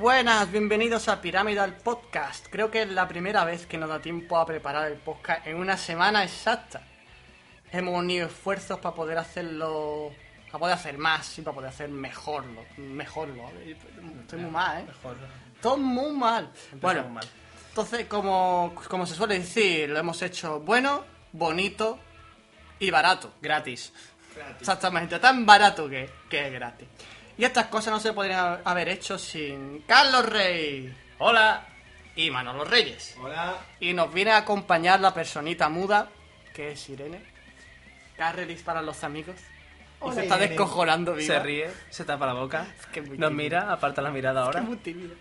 Buenas, bienvenidos a Pyramidal Podcast. Creo que es la primera vez que nos da tiempo a preparar el podcast en una semana exacta. Hemos unido esfuerzos para poder hacerlo, para poder hacer más y para poder hacer mejorlo, mejorlo. Estoy muy mal, ¿eh? Mejor. Todo muy mal. Bueno, mal. entonces como, como se suele decir, lo hemos hecho bueno, bonito y barato. Gratis. Exactamente, tan barato que, que es gratis. Y estas cosas no se podrían haber hecho sin Carlos Rey Hola. y Manolo Reyes. Hola. Y nos viene a acompañar la personita muda, que es Irene. Carrelis para los amigos. Y Hola, se está Irene. descojonando viva. Se ríe, se tapa la boca. que es muy Nos mira, aparta la mirada Es ahora. muy tímida.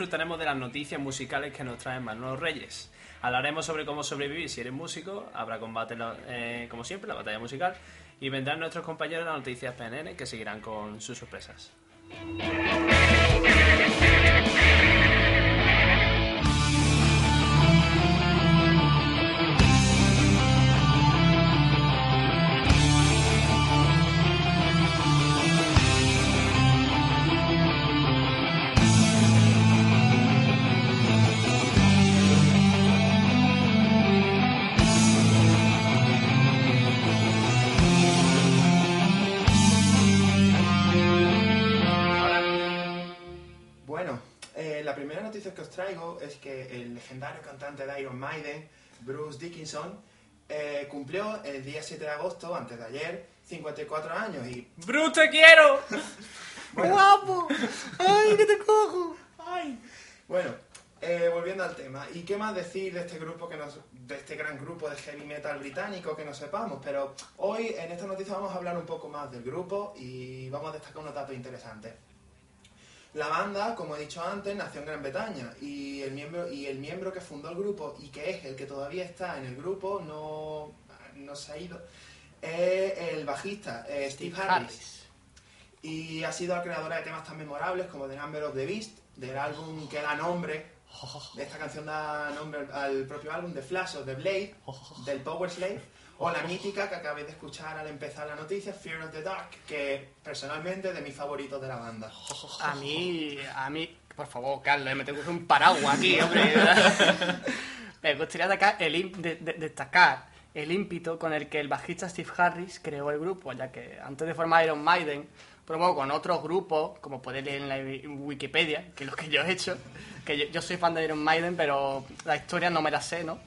Disfrutaremos de las noticias musicales que nos traen Manolo Reyes. Hablaremos sobre cómo sobrevivir si eres músico, habrá combate, eh, como siempre, la batalla musical, y vendrán nuestros compañeros las noticias PNN que seguirán con sus sorpresas. Es que el legendario cantante de Iron Maiden, Bruce Dickinson, eh, cumplió el día 7 de agosto, antes de ayer, 54 años y ¡Bruce, te quiero! ¡Guapo! ¡Ay, que te cojo! ¡Ay! Bueno, eh, volviendo al tema, ¿y qué más decir de este grupo que nos, de este gran grupo de heavy metal británico que no sepamos? Pero hoy en esta noticia vamos a hablar un poco más del grupo y vamos a destacar unos datos interesantes. La banda, como he dicho antes, nació en Gran Bretaña y el miembro y el miembro que fundó el grupo y que es el que todavía está en el grupo no, no se ha ido es el bajista eh, Steve Harris. Y ha sido la creadora de temas tan memorables como The Number of the Beast, del álbum que da nombre, de esta canción da nombre al- al propio álbum, The Flash of the Blade, del Power Slave, o la mítica que acabéis de escuchar al empezar la noticia, Fear of the Dark, que personalmente es de mis favoritos de la banda. A mí, a mí, por favor, Carlos, me tengo que un paraguas aquí, hombre. me gustaría destacar el, de- de- destacar el ímpito con el que el bajista Steve Harris creó el grupo, ya que antes de formar Iron Maiden, probó con otros grupos, como podéis leer en la wi- Wikipedia, que es lo que yo he hecho, que yo, yo soy fan de Iron Maiden, pero la historia no me la sé, ¿no?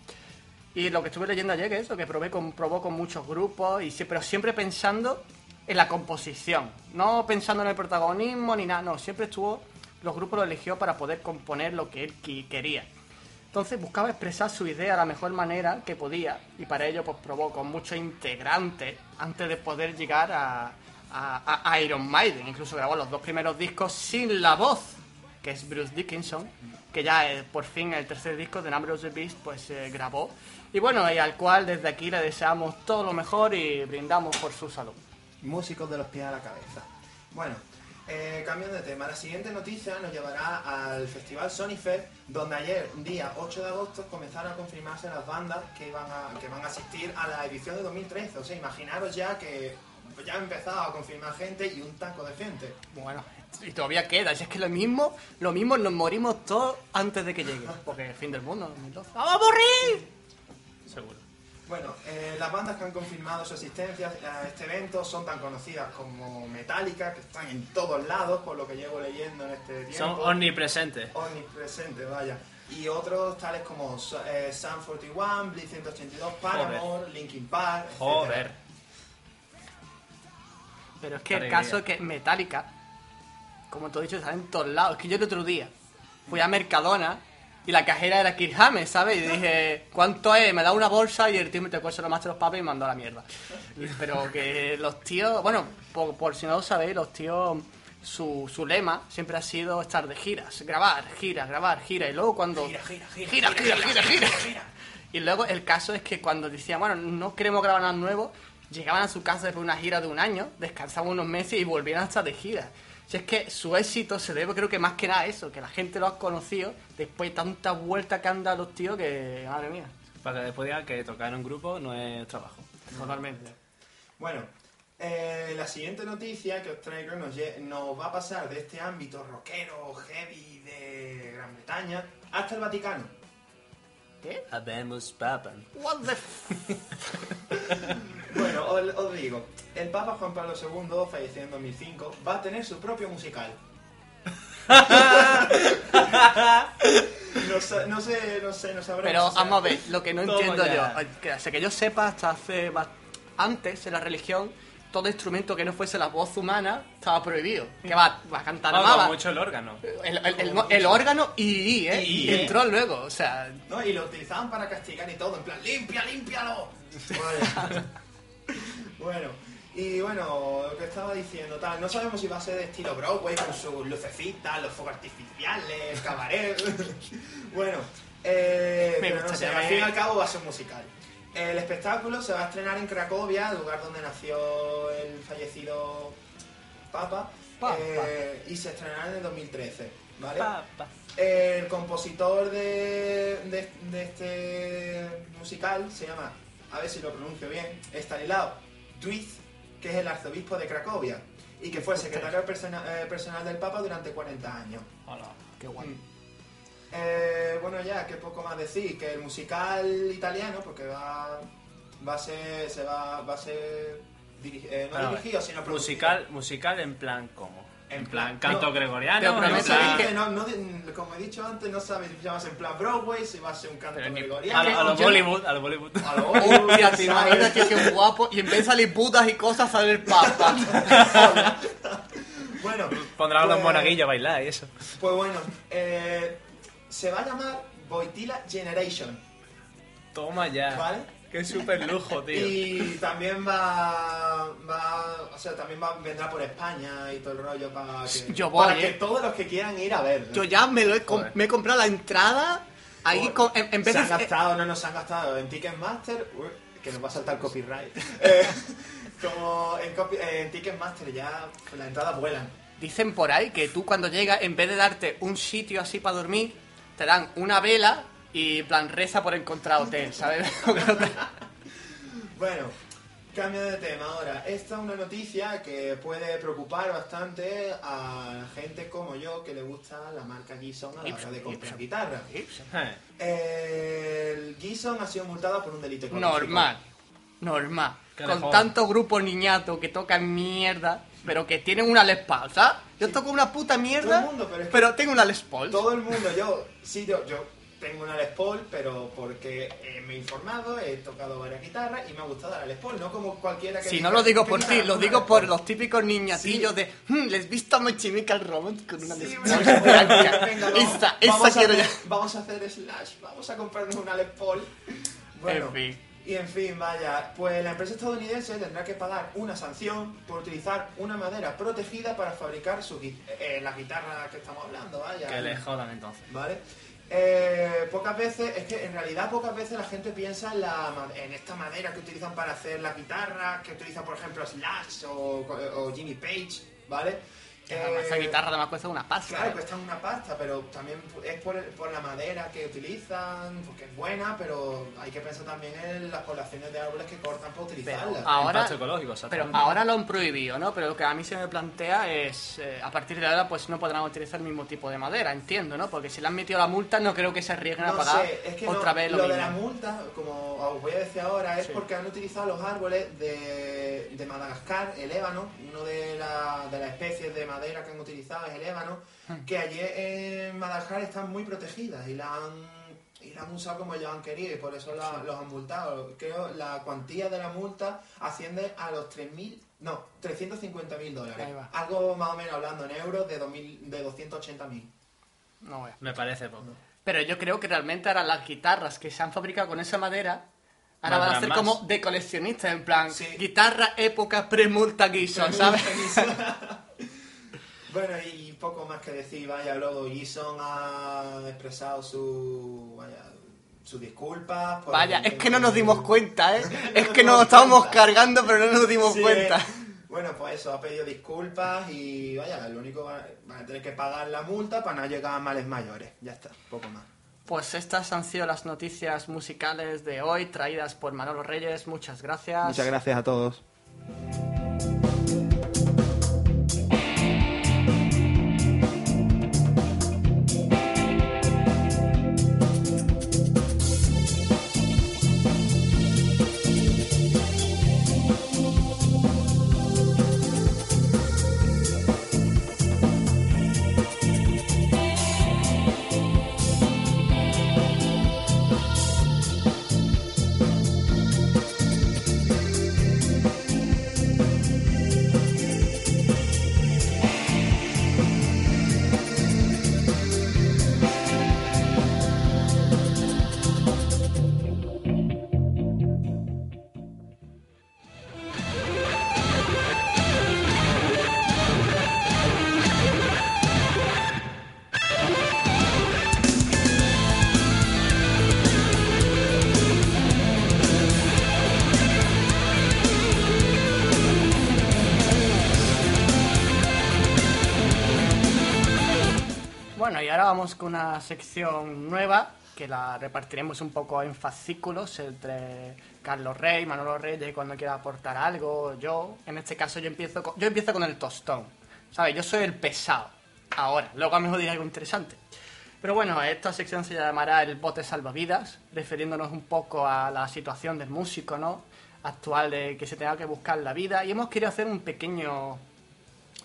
Y lo que estuve leyendo ayer, que eso, que probé con, probó con muchos grupos, y pero siempre pensando en la composición, no pensando en el protagonismo ni nada, no, siempre estuvo, los grupos lo eligió para poder componer lo que él quería. Entonces buscaba expresar su idea de la mejor manera que podía, y para ello pues probó con muchos integrantes antes de poder llegar a- a Iron Maiden, incluso grabó los dos primeros discos sin la voz, que es Bruce Dickinson, que ya eh, por fin el tercer disco de Number of the Beast pues se grabó. Y bueno, y al cual desde aquí le deseamos todo lo mejor y brindamos por su salud. Músicos de los pies a la cabeza. Bueno, eh, cambiando de tema, la siguiente noticia nos llevará al festival Sony Fest, donde ayer, día 8 de agosto, comenzaron a confirmarse las bandas que, iban a, que van a asistir a la edición de 2013. O sea, imaginaros ya que ya ha empezado a confirmar gente y un taco de gente. Bueno, y todavía queda, si es que lo mismo, lo mismo nos morimos todos antes de que llegue, porque el fin del mundo, 2012. ¡Vamos a morir! Seguro. Bueno, eh, las bandas que han confirmado su asistencia a este evento son tan conocidas como Metallica, que están en todos lados, por lo que llevo leyendo en este tiempo. Son omnipresentes. Omnipresentes, vaya. Y otros tales como eh, Sun 41, Blink 182, Paramore, Linkin Park, etc. Joder. Pero es que el caso es que Metallica, como te he dicho, salen en todos lados. Es que yo el otro día fui a Mercadona y la cajera era Kirk ¿sabes? Y dije, ¿cuánto es? Me da una bolsa y el tío me te cuesta lo más de los papas y me mandó a la mierda. Pero que los tíos, bueno, por, si no lo sabéis, los tíos, su, su lema siempre ha sido estar de giras, grabar, gira, grabar, gira. Y luego cuando. Gira, gira, gira, gira, gira, gira. gira, gira. Y luego el caso es que cuando decían, bueno, no queremos grabar nada nuevo, llegaban a su casa después de una gira de un año, descansaban unos meses y volvían hasta de gira. Si es que su éxito se debe, creo que más que nada a eso, que la gente lo ha conocido después de tantas vueltas que han dado los tíos que, madre mía, Para que después digan que tocar en un grupo no es trabajo. totalmente. Bueno, eh, la siguiente noticia que os traigo nos, nos va a pasar de este ámbito rockero, heavy de Gran Bretaña hasta el Vaticano. ¿Qué? Habemos papan. What the f- os, os digo, el Papa Juan Pablo II, falleció en 2005, va a tener su propio musical. no, sé, no sé, no sé, no sabremos. Pero o sea, vamos a ver, lo que no entiendo ya. yo, eh, que hasta que yo sepa, hasta hace antes en la religión, todo instrumento que no fuese la voz humana estaba prohibido. Que va, va a cantar amaba. mucho el órgano. El, el- el- el órgano y, ¿eh? Y, Y ¿eh? entró luego, o sea, ¿no? Y lo utilizaban para castigar y todo, en plan, limpia, límpialo. Vale. Bueno, y bueno, lo que estaba diciendo, tal, no sabemos si va a ser de estilo Broadway con sus lucecitas, los fuegos artificiales, cabaret. bueno, eh, Me no sé, al fin y al cabo va a ser musical. El espectáculo se va a estrenar en Cracovia, el lugar donde nació el fallecido Papa, Papa. eh, y se estrenará en el 2013, ¿vale? Papa. El compositor de, de, de este musical se llama, a ver si lo pronuncio bien, Stanislao Duiz, que es el arzobispo de Cracovia y que fue secretario persona- eh, personal del Papa durante 40 años. Hola. qué guay. Mm. Eh, bueno, ya, qué poco más decir, que el musical italiano, porque va, va a ser, se va, va a ser diri- eh, no dirigido, sino producido. Musical, musical en plan ¿cómo? En plan- canto no, gregoriano. prometo plan- que- no, no, no, como he dicho antes, no sabes si ser en plan Broadway, si va a ser un canto Pero gregoriano. A, lo- a los Bollywood, a los Bollywood. A lo Bollywood, Hostia, te imaginas que qué guapo y en vez de salir putas y cosas sale el papa. Bueno, Pondrán a los pues- monaguillos a bailar y eso. Pues bueno, eh, se va a llamar Boitila Generation, Toma ya. ¿vale? Qué super lujo, tío. Y también va, va, o sea, también va, vendrá por España y todo el rollo para que, Yo voy, para que eh. todos los que quieran ir a verlo. Yo ya me, lo he, com- Joder. me he comprado la entrada ahí Joder. con, en, en vez se han de... gastado, no nos han gastado en Ticketmaster, uy, que nos va a saltar copyright. Eh, como en, copy- en Ticketmaster ya las entradas vuelan. Dicen por ahí que tú cuando llegas, en vez de darte un sitio así para dormir, te dan una vela y en plan reza por encontrar hotel, ¿sabes? Bueno, cambio de tema ahora. Esta es una noticia que puede preocupar bastante a la gente como yo que le gusta la marca Gibson a la hora de comprar Gibson. guitarra. Eh, El Gibson ha sido multado por un delito económico. normal, normal. Con jodan. tantos grupos niñatos que tocan mierda, pero que tienen una Les Paul, ¿sabes? Yo toco una puta mierda, Todo el mundo, pero es que- tengo una Les Paul. Todo el mundo, yo, sí, yo, yo tengo una Les Paul, pero porque eh, me he informado, he tocado varias guitarras y me ha gustado la Les Paul, no como cualquiera que Si diga, no lo digo "Tengo por ti, lo digo por Paul". los típicos niñatillos de "Hmm, les visto a My Chemical Romance con una Sí, Les Paul blanca". venga, vamos, a quiero hacer, ya. Vamos a hacer slash, vamos a comprarnos una Les Paul. Bueno, En fin. y en fin, vaya, pues la empresa estadounidense tendrá que pagar una sanción por utilizar una madera protegida para fabricar su, eh, la guitarra que estamos hablando, vaya. que le jodan entonces. ¿Vale? Eh, pocas veces, es que en realidad pocas veces la gente piensa en, la, en esta madera que utilizan para hacer la guitarra, que utilizan por ejemplo Slash o Jimmy Page, ¿vale? Además Esa Eh, guitarra además cuesta una pasta. Claro, ¿eh? cuesta una pasta, pero también es por, el- por la madera que utilizan, porque es buena, pero hay que pensar también en las poblaciones de árboles que cortan para utilizarla. ahora, ecológico, pero ahora lo han prohibido, ¿no? Pero lo que a mí se me plantea es, eh, a partir de ahora, pues no podrán utilizar el mismo tipo de madera, entiendo, ¿no? Porque si le han metido la multa, no creo que se arriesguen a No pagar sé, es que otra no, vez lo, lo mismo. de la multa, como os voy a decir ahora, es Sí. porque han utilizado los árboles de, de Madagascar, el ébano, uno de, la- de las especies de madera que han utilizado es el ébano, Hmm. que allí en Madagascar están muy protegidas y la han, y la han usado como ellos han querido y por eso la- los han multado. Creo la cuantía de la multa asciende a los 3.000, no, 350.000 dólares. Algo más o menos hablando en euros de, 2000, de 280.000. No. Me parece poco. Pero yo creo que realmente ahora las guitarras que se han fabricado con esa madera, ahora van a ser como de coleccionistas, en plan, Sí. guitarra época pre-multa Gibson, ¿sabes? Bueno, y poco más que decir, vaya, luego Gison ha expresado su, vaya, sus disculpas. por Vaya, el es que no nos dimos cuenta, ¿eh? Es que nos estábamos cuenta. cargando, pero no nos dimos Sí, cuenta. Bueno, pues eso, ha pedido disculpas y vaya, lo único van van a tener que pagar la multa para no llegar a males mayores. Ya está, poco más. Pues estas han sido las noticias musicales de hoy, traídas por Manolo Reyes. Muchas gracias. gracias a todos. Con una sección nueva que la repartiremos un poco en fascículos entre Carlos Rey, Manolo Reyes, cuando quiera aportar algo, yo. En este caso yo empiezo con, yo empiezo con el tostón. ¿Sabes? Yo soy el pesado. Ahora, luego a lo mejor diré algo interesante. Pero bueno, esta sección se llamará el bote salvavidas, refiriéndonos un poco a la situación del músico, ¿no? Actual de que se tenga que buscar la vida. Y hemos querido hacer un pequeño,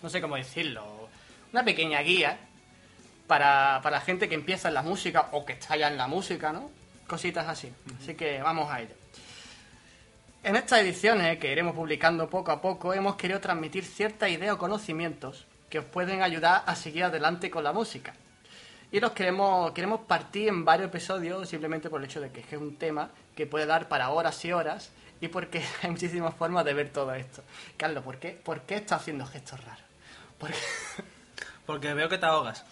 no sé cómo decirlo, una pequeña guía para, para la gente que empieza en la música o que está ya en la música, ¿no? Cositas así. Así que vamos a ello. En estas ediciones que iremos publicando poco a poco, hemos querido transmitir cierta idea o conocimientos que os pueden ayudar a seguir adelante con la música. Y los queremos, queremos partir en varios episodios simplemente por el hecho de que es un tema que puede dar para horas y horas y porque hay muchísimas formas de ver todo esto. Carlos, ¿por qué, ¿por qué estás haciendo gestos raros? Porque Porque veo que te ahogas.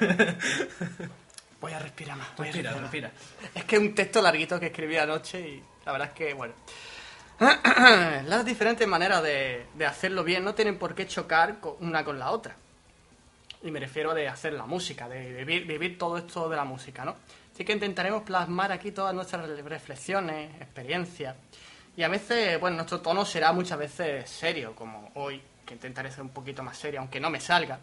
voy a respirar más. voy a Respira, respirar más. respira. Es que es un texto larguito que escribí anoche y la verdad es que, bueno. Las diferentes maneras de, de hacerlo bien no tienen por qué chocar una con la otra. Y me refiero de hacer la música, de vivir, vivir todo esto de la música, ¿no? Así que intentaremos plasmar aquí todas nuestras re- reflexiones, experiencias. Y a veces, bueno, nuestro tono será muchas veces serio, como hoy, que intentaré ser un poquito más serio, aunque no me salga.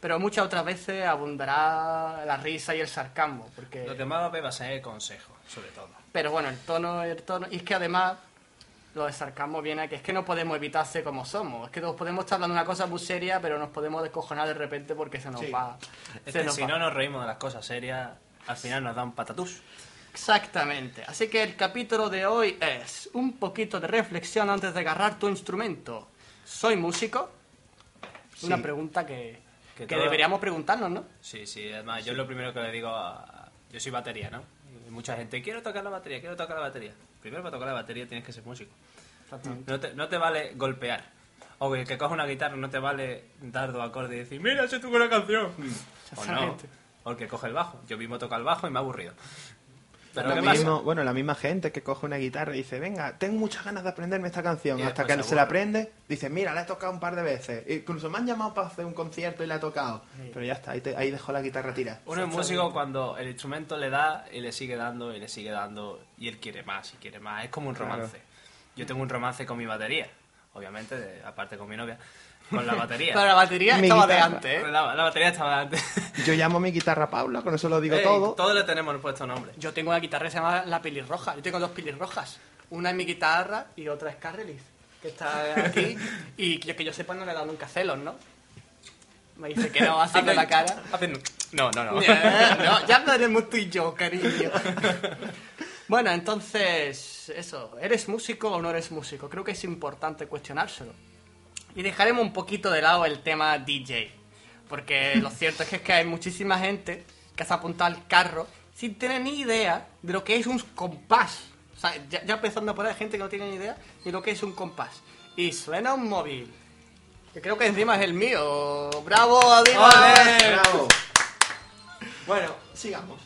Pero muchas otras veces abundará la risa y el sarcasmo, porque... Lo que más va a ver va a ser el consejo, sobre todo. Pero bueno, el tono, el tono. Y es que además, lo de sarcasmo viene a que es que no podemos evitar ser como somos. Es que todos podemos estar hablando una cosa muy seria, pero nos podemos descojonar de repente porque se nos Sí. va. Es se que nos si va. no nos reímos de las cosas serias, al final nos dan patatús. Exactamente. Así que el capítulo de hoy es un poquito de reflexión antes de agarrar tu instrumento. ¿Soy músico? Una Sí. pregunta que, Que todo- deberíamos preguntarnos, ¿no? Sí, sí, además yo lo primero que le digo a... Yo soy batería, ¿no? Y mucha gente, quiero tocar la batería, quiero tocar la batería. Primero para tocar la batería tienes que ser músico. No te, no te vale golpear. O el que coja una guitarra no te vale dar dos acordes y decir, mira, sé tú una canción. O no. O el que coge el bajo. Yo mismo toco el bajo y me ha aburrido. Pero Lo mismo, bueno, la misma gente que coge una guitarra y dice, venga, tengo muchas ganas de aprenderme esta canción. Y Hasta después que se se la aprende, dice, mira, la he tocado un par de veces. Incluso me han llamado para hacer un concierto y la he tocado. Pero ya está, ahí, te- ahí dejó la guitarra tirada. Uno es músico cuando el instrumento le da y le sigue dando y le sigue dando y él quiere más y quiere más. Es como un Claro. romance. Yo tengo un romance con mi batería, obviamente, de- aparte con mi novia, con la batería. Pero la batería Mi estaba de guitarra. antes, ¿eh? la, la batería estaba antes. Yo llamo mi guitarra Paula, con eso lo digo Ey, todo. Todos le tenemos puesto nombre. Yo tengo una guitarra que se llama La Pelirroja. Yo tengo dos pelirrojas. Una es mi guitarra y otra es Carrelis, que está aquí. y que, que yo sepa no le he dado nunca celos, ¿no? Me dice que no, así con la cara. Hacen- No, no, no. no, ya hablaremos tú y yo, cariño. Bueno, entonces, eso, ¿eres músico o no eres músico? Creo que es importante cuestionárselo. Y dejaremos un poquito de lado el tema DJ. Porque lo cierto es que, es que hay muchísima gente que se ha apuntado al carro sin tener ni idea de lo que es un compás. O sea, ya, ya empezando por ahí, hay gente que no tiene ni idea de lo que es un compás. Y suena un móvil. Que creo que encima es el mío. ¡Bravo! Bravo. Bueno, sigamos.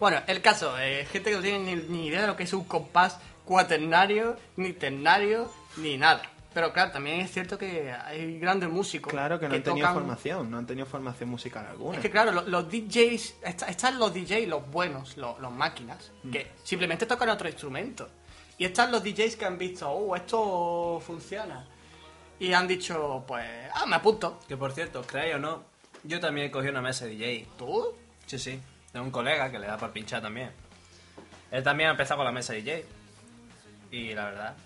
Bueno, el caso, eh, gente que no tiene ni, ni idea de lo que es un compás cuaternario, ni ternario, ni nada. Pero claro, también es cierto que hay grandes músicos. Claro que no han tenido tocan- formación, no han tenido formación musical alguna. Es que claro, lo- los, DJs, está- están los DJs, los buenos, los, los máquinas, Mm. que simplemente tocan otro instrumento. Y están los DJs que han visto, oh, esto funciona. Y han dicho, pues, ah, me apunto. Que por cierto, creáis o no, yo también he cogido una mesa de DJ. ¿Tú? Sí, sí. De un colega que le da para pinchar también. Él también ha empezado con la mesa DJ. Y la verdad,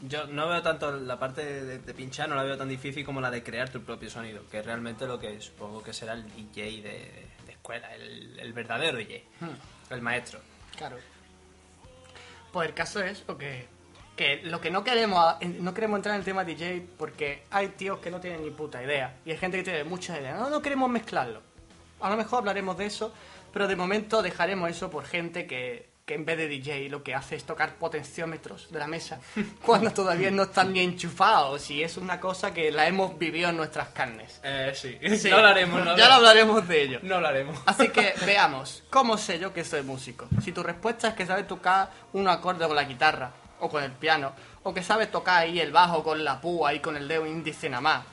yo no veo tanto la parte de, de pinchar, no la veo tan difícil como la de crear tu propio sonido, que es realmente lo que supongo que será el DJ de, de escuela, el, el verdadero DJ, el maestro. Claro. Pues el caso es lo que, que lo que no queremos no queremos entrar en el tema DJ porque hay tíos que no tienen ni puta idea y hay gente que tiene muchas ideas. No, no queremos mezclarlo. A lo mejor hablaremos de eso, pero de momento dejaremos eso por gente que, que en vez de DJ lo que hace es tocar potenciómetros de la mesa cuando todavía no están ni enchufados y es una cosa que la hemos vivido en nuestras carnes. Eh, sí. Sí. No hablaremos, no Ya lo hablaremos de ello. No hablaremos. Así que veamos, ¿cómo sé yo que soy músico? Si tu respuesta es que sabes tocar un acorde con la guitarra o con el piano, o que sabes tocar ahí el bajo con la púa y con el dedo índice nada más,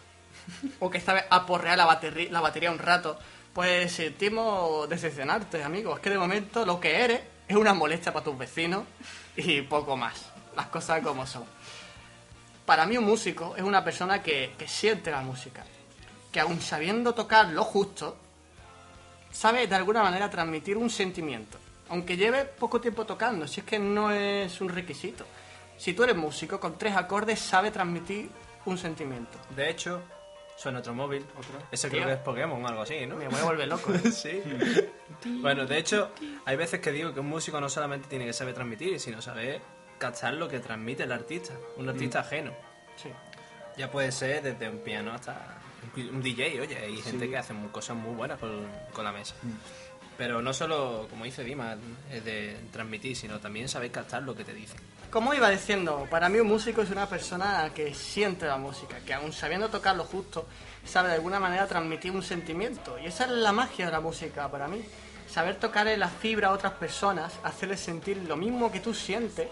o que sabes aporrear la, batería la batería un rato, pues sentimos decepcionarte, amigo. Es que de momento lo que eres es una molestia para tus vecinos y poco más. Las cosas como son. Para mí un músico es una persona que, que siente la música, que aun sabiendo tocar lo justo, sabe de alguna manera transmitir un sentimiento, aunque lleve poco tiempo tocando, si es que no es un requisito. Si tú eres músico, con tres acordes sabe transmitir un sentimiento. De hecho, suena otro móvil. Ese creo Tío. que es Pokémon o algo así, ¿no? Me voy a volver loco. ¿eh? Sí. bueno, de hecho, hay veces que digo que un músico no solamente tiene que saber transmitir, sino saber cachar lo que transmite el artista, un artista ajeno. Sí. Ya puede ser desde un piano hasta un DJ, oye, hay gente que hace cosas muy buenas con, con la mesa. Pero no solo, como dice Dima, es de transmitir, sino también saber captar lo que te dicen. Como iba diciendo, para mí un músico es una persona que siente la música, que aun sabiendo tocar lo justo, sabe de alguna manera transmitir un sentimiento. Y esa es la magia de la música para mí. Saber tocar en la fibra a otras personas, hacerles sentir lo mismo que tú sientes,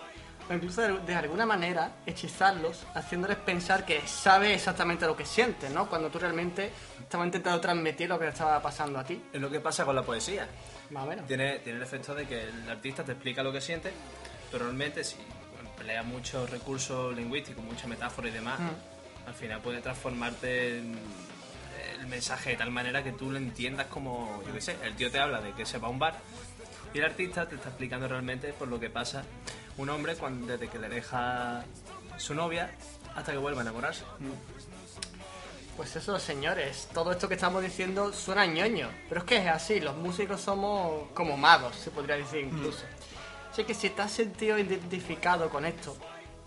o incluso de, de alguna manera hechizarlos, haciéndoles pensar que sabe exactamente lo que sientes, ¿no? Cuando tú realmente estabas intentando transmitir lo que le estaba pasando a ti. Es lo que pasa con la poesía. Más o menos. Tiene, tiene el efecto de que el artista te explica lo que siente, pero realmente si emplea muchos recursos lingüísticos, mucha metáfora y demás, al final puede transformarte en el mensaje de tal manera que tú lo entiendas como, yo qué sé, el tío te habla de que se va a un bar y el artista te está explicando realmente por lo que pasa un hombre cuando, desde que le deja su novia hasta que vuelve a enamorarse. Pues eso, señores, todo esto que estamos diciendo suena ñoño, pero es que es así, los músicos somos como magos, se podría decir incluso. Así que si te has sentido identificado con esto,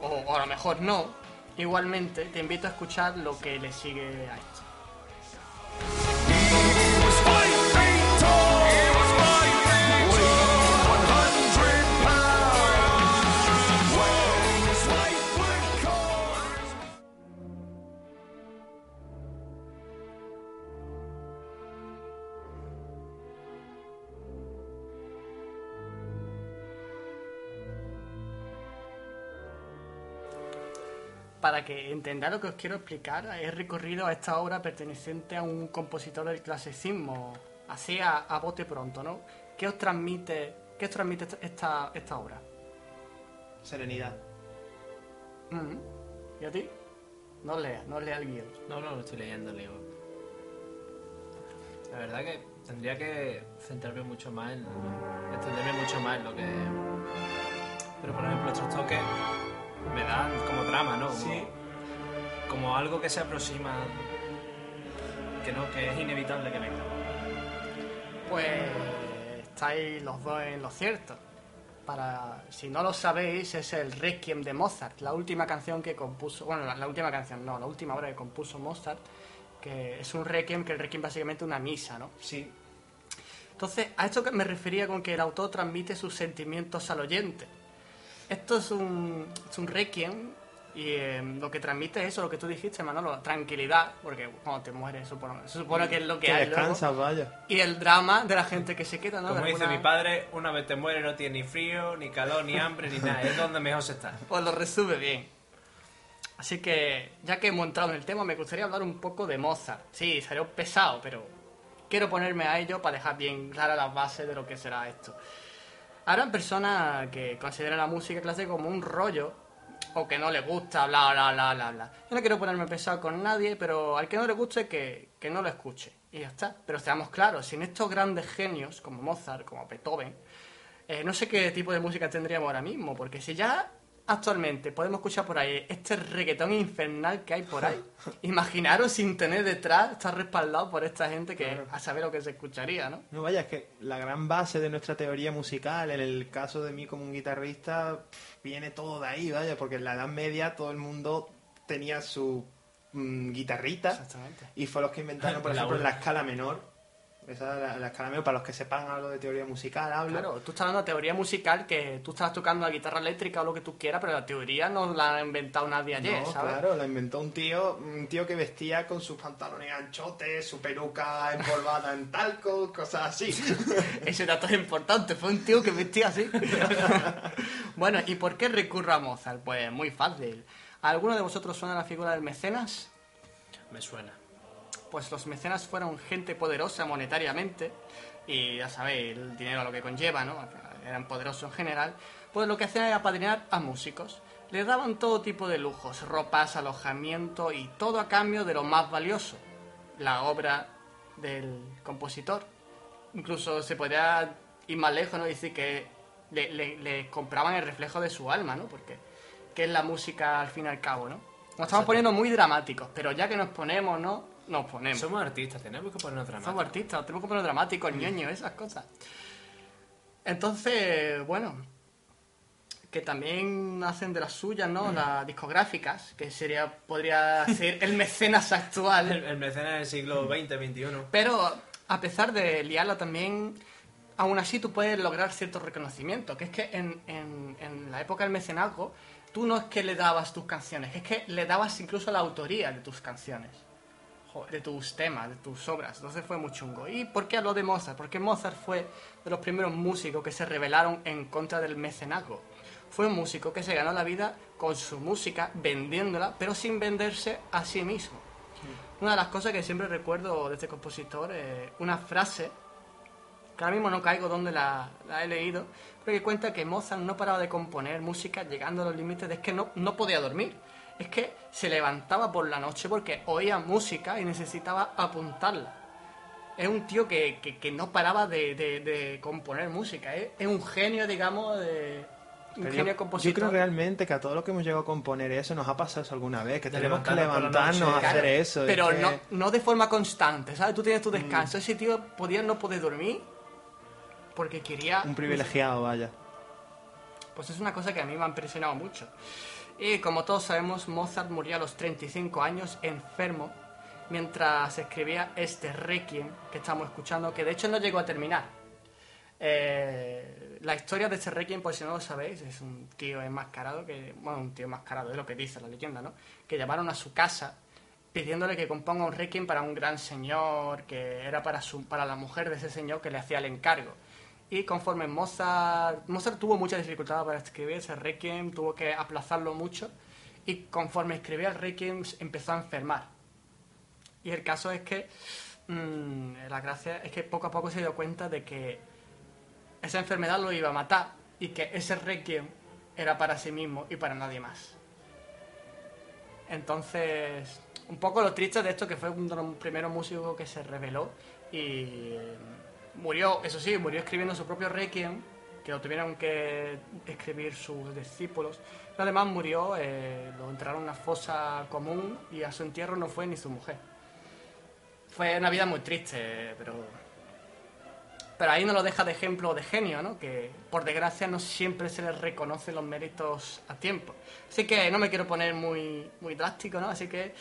o, o a lo mejor no, igualmente te invito a escuchar lo que le sigue a esto. Para que entendáis lo que os quiero explicar, he recorrido a esta obra perteneciente a un compositor del clasicismo, así a, a bote pronto, ¿no? ¿Qué os transmite, qué os transmite esta, esta obra? Serenidad. Mm. ¿Y a ti? No leas, no leas el guion. No, no, lo estoy leyendo, leo. La verdad que tendría que centrarme mucho más en. extenderme mucho más en lo que. Pero por ejemplo, estos toques me dan como drama, ¿no? Como, Sí. como algo que se aproxima. que no, que es inevitable que venga. Pues estáis los dos en lo cierto. Para, si no lo sabéis, es el Requiem de Mozart, la última canción que compuso, bueno, la, la última canción, no, la última obra que compuso Mozart, que es un Requiem, que el Requiem básicamente una misa, ¿no? Sí. Entonces, a esto que me refería con que el autor transmite sus sentimientos al oyente. Esto es un, es un requiem y eh, lo que transmite es eso, lo que tú dijiste, Manolo, tranquilidad, porque cuando te mueres supone- se supone que es lo que Que hay luego. descansas, vaya. Y el drama de la gente que se queda, ¿no? Como De dice alguna- mi padre, una vez te mueres no tienes ni frío, ni calor, ni hambre, ni nada. Es donde mejor se está. Pues lo resume bien. Así que, ya que hemos entrado en el tema, me gustaría hablar un poco de Mozart. Sí, un pesado, pero quiero ponerme a ello para dejar bien claras las bases de lo que será esto. Habrán personas que consideran la música clásica como un rollo, o que no les gusta, bla, bla, bla, bla, bla. Yo no quiero ponerme pesado con nadie, pero al que no le guste, que, que no lo escuche. Y ya está. Pero seamos claros, sin estos grandes genios, como Mozart, como Beethoven, eh, no sé qué tipo de música tendríamos ahora mismo, porque si ya actualmente podemos escuchar por ahí este reggaetón infernal que hay por ahí, imaginaros sin tener detrás, estar respaldado por esta gente que Claro. a saber lo que se escucharía, ¿no? No, vaya, es que la gran base de nuestra teoría musical, en el caso de mí como un guitarrista, viene todo de ahí, vaya, porque en la Edad Media todo el mundo tenía su mm, guitarrita y fue los que inventaron, por La ejemplo, una. la escala menor. Esa la, la escala para los que sepan algo de teoría musical, hablo. Claro, tú estás hablando de teoría musical que tú estás tocando la guitarra eléctrica o lo que tú quieras, pero la teoría no la ha inventado nadie ayer, No, ¿sabes? claro, la inventó un tío, un tío que vestía con sus pantalones anchotes, su peluca empolvada en talco, cosas así. Ese dato es importante, fue un tío que vestía así. bueno, ¿y por qué recurro a Mozart? Pues muy fácil. ¿A ¿Alguno de vosotros suena la figura del mecenas? Me suena. Pues los mecenas fueron gente poderosa monetariamente, y ya sabéis, el dinero a lo que conlleva, ¿no? Eran poderosos en general. Pues lo que hacían era apadrinar a músicos. Les daban todo tipo de lujos, ropas, alojamiento y todo a cambio de lo más valioso, la obra del compositor. Incluso se podría ir más lejos, ¿no? Y decir que le, le- le compraban el reflejo de su alma, ¿no? Porque que es la música al fin y al cabo, ¿no? Nos estamos poniendo muy dramáticos, pero ya que nos ponemos, ¿no? Nos ponemos. Somos artistas, tenemos que ponernos Somos dramáticos. artistas, tenemos que poner dramáticos, ñoño, esas cosas. Entonces, bueno, que también hacen de las suyas, ¿no? Las discográficas, que sería, podría ser el mecenas El, actual. el mecenas del siglo XX, XXI. Pero a pesar de liarla también, aún así tú puedes lograr cierto reconocimiento, que es que en, en- en la época del mecenazgo, tú no es que le dabas tus canciones, es que le dabas incluso la autoría de tus canciones, de tus temas, de tus obras. Entonces fue muy chungo. ¿Y por qué hablo de Mozart? Porque Mozart fue de los primeros músicos que se rebelaron en contra del mecenazgo. Fue un músico que se ganó la vida con su música, vendiéndola, pero sin venderse a sí mismo. Una de las cosas que siempre recuerdo de este compositor es una frase, que ahora mismo no caigo donde la, la he leído, pero que cuenta que Mozart no paraba de componer música llegando a los límites de que no, no podía dormir. Es que se levantaba por la noche porque oía música y necesitaba apuntarla. Es un tío que, que- que no paraba de, de- de componer música. Es, es un genio, digamos, de, un Pero genio yo, compositor. yo creo realmente que a todos los que hemos llegado a componer eso nos ha pasado eso alguna vez, que De tenemos que levantarnos a hacer Claro, eso. es Pero que- no, no de forma constante, ¿sabes? Tú tienes Mm. tu descanso. Ese tío podía no poder dormir porque quería... Un privilegiado, vaya. Pues es una cosa que a mí me ha impresionado mucho. Y como todos sabemos, Mozart murió a los 35 años enfermo mientras escribía este Requiem que estamos escuchando, que de hecho no llegó a terminar. Eh, la historia de este Requiem, por si no lo sabéis, es un tío enmascarado, que, bueno, un tío enmascarado, es lo que dice la leyenda, ¿no? Que llamaron a su casa pidiéndole que componga un Requiem para un gran señor, que era para, su, para la mujer de ese señor que le hacía el encargo. Y conforme Mozart, tuvo mucha dificultad para escribir ese Requiem, tuvo que aplazarlo mucho. y conforme escribía el Requiem empezó a enfermar. Y el caso es que mm, la gracia es que poco a poco se dio cuenta de que esa enfermedad lo iba a matar y que ese Requiem era para sí mismo y para nadie más. Entonces, un poco lo triste de esto que fue uno de los primeros músicos que se reveló y murió, eso sí, murió escribiendo su propio Requiem, que lo tuvieron que escribir sus discípulos. Pero además murió, eh, lo enterraron en una fosa común y a su entierro no fue ni su mujer. Fue una vida muy triste, pero pero ahí no lo deja de ejemplo de genio, ¿no? Que por desgracia no siempre se les reconoce los méritos a tiempo. Así que no me quiero poner muy, muy drástico, ¿no? Así que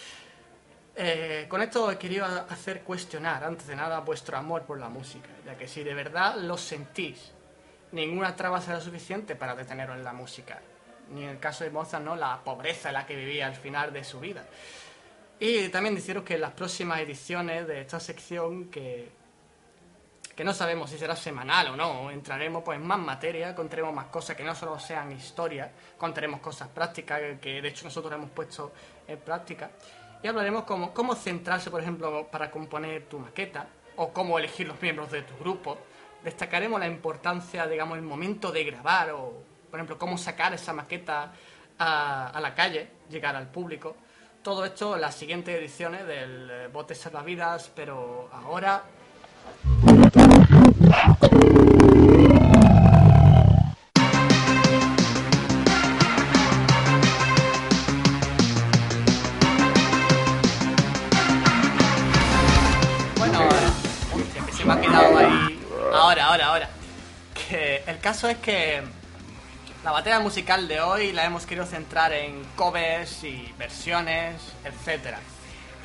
eh, con esto he querido hacer cuestionar, antes de nada, vuestro amor por la música, ya que si de verdad lo sentís, ninguna traba será suficiente para deteneros en la música. Ni en el caso de Mozart, ¿no? La pobreza en la que vivía al final de su vida. Y también deciros que en las próximas ediciones de esta sección, que que no sabemos si será semanal o no, entraremos pues en más materia, contaremos más cosas que no solo sean historia, contaremos cosas prácticas que de hecho nosotros hemos puesto en práctica y hablaremos cómo, cómo centrarse, por ejemplo, para componer tu maqueta o cómo elegir los miembros de tu grupo. Destacaremos la importancia, digamos, el momento de grabar o, por ejemplo, cómo sacar esa maqueta a, a la calle, llegar al público. Todo esto en las siguientes ediciones del eh, Botes Salvavidas, pero ahora caso es que la batalla musical de hoy la hemos querido centrar en covers y versiones, etcétera.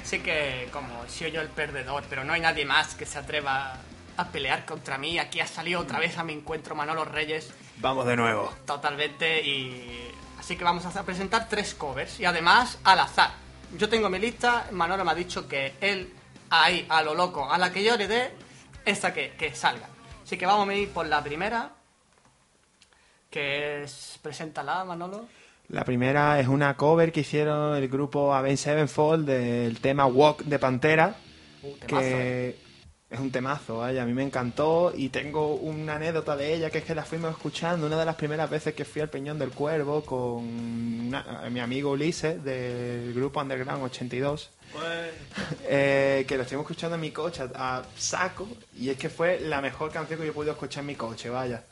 Así que, como soy yo el perdedor, pero no hay nadie más que se atreva a pelear contra mí. Aquí ha salido otra vez a mi encuentro Manolo Reyes. Vamos de nuevo. Totalmente. Y así que vamos a presentar tres covers y además al azar. Yo tengo mi lista. Manolo me ha dicho que él ahí a lo loco, a la que yo le dé, esta que, que salga. Así que vamos a ir por la primera, que es preséntala Manolo. La primera es una cover que hicieron el grupo Avenged Sevenfold del tema Walk de Pantera. Uh, temazo, que eh. es un temazo, vaya, a mí me encantó y tengo una anécdota de ella que es que la fuimos escuchando una de las primeras veces que fui al Peñón del Cuervo con una- mi amigo Ulises del grupo Underground 82 Pues, eh, que lo estuvimos escuchando en mi coche a, a saco y es que fue la mejor canción que yo he podido escuchar en mi coche, vaya.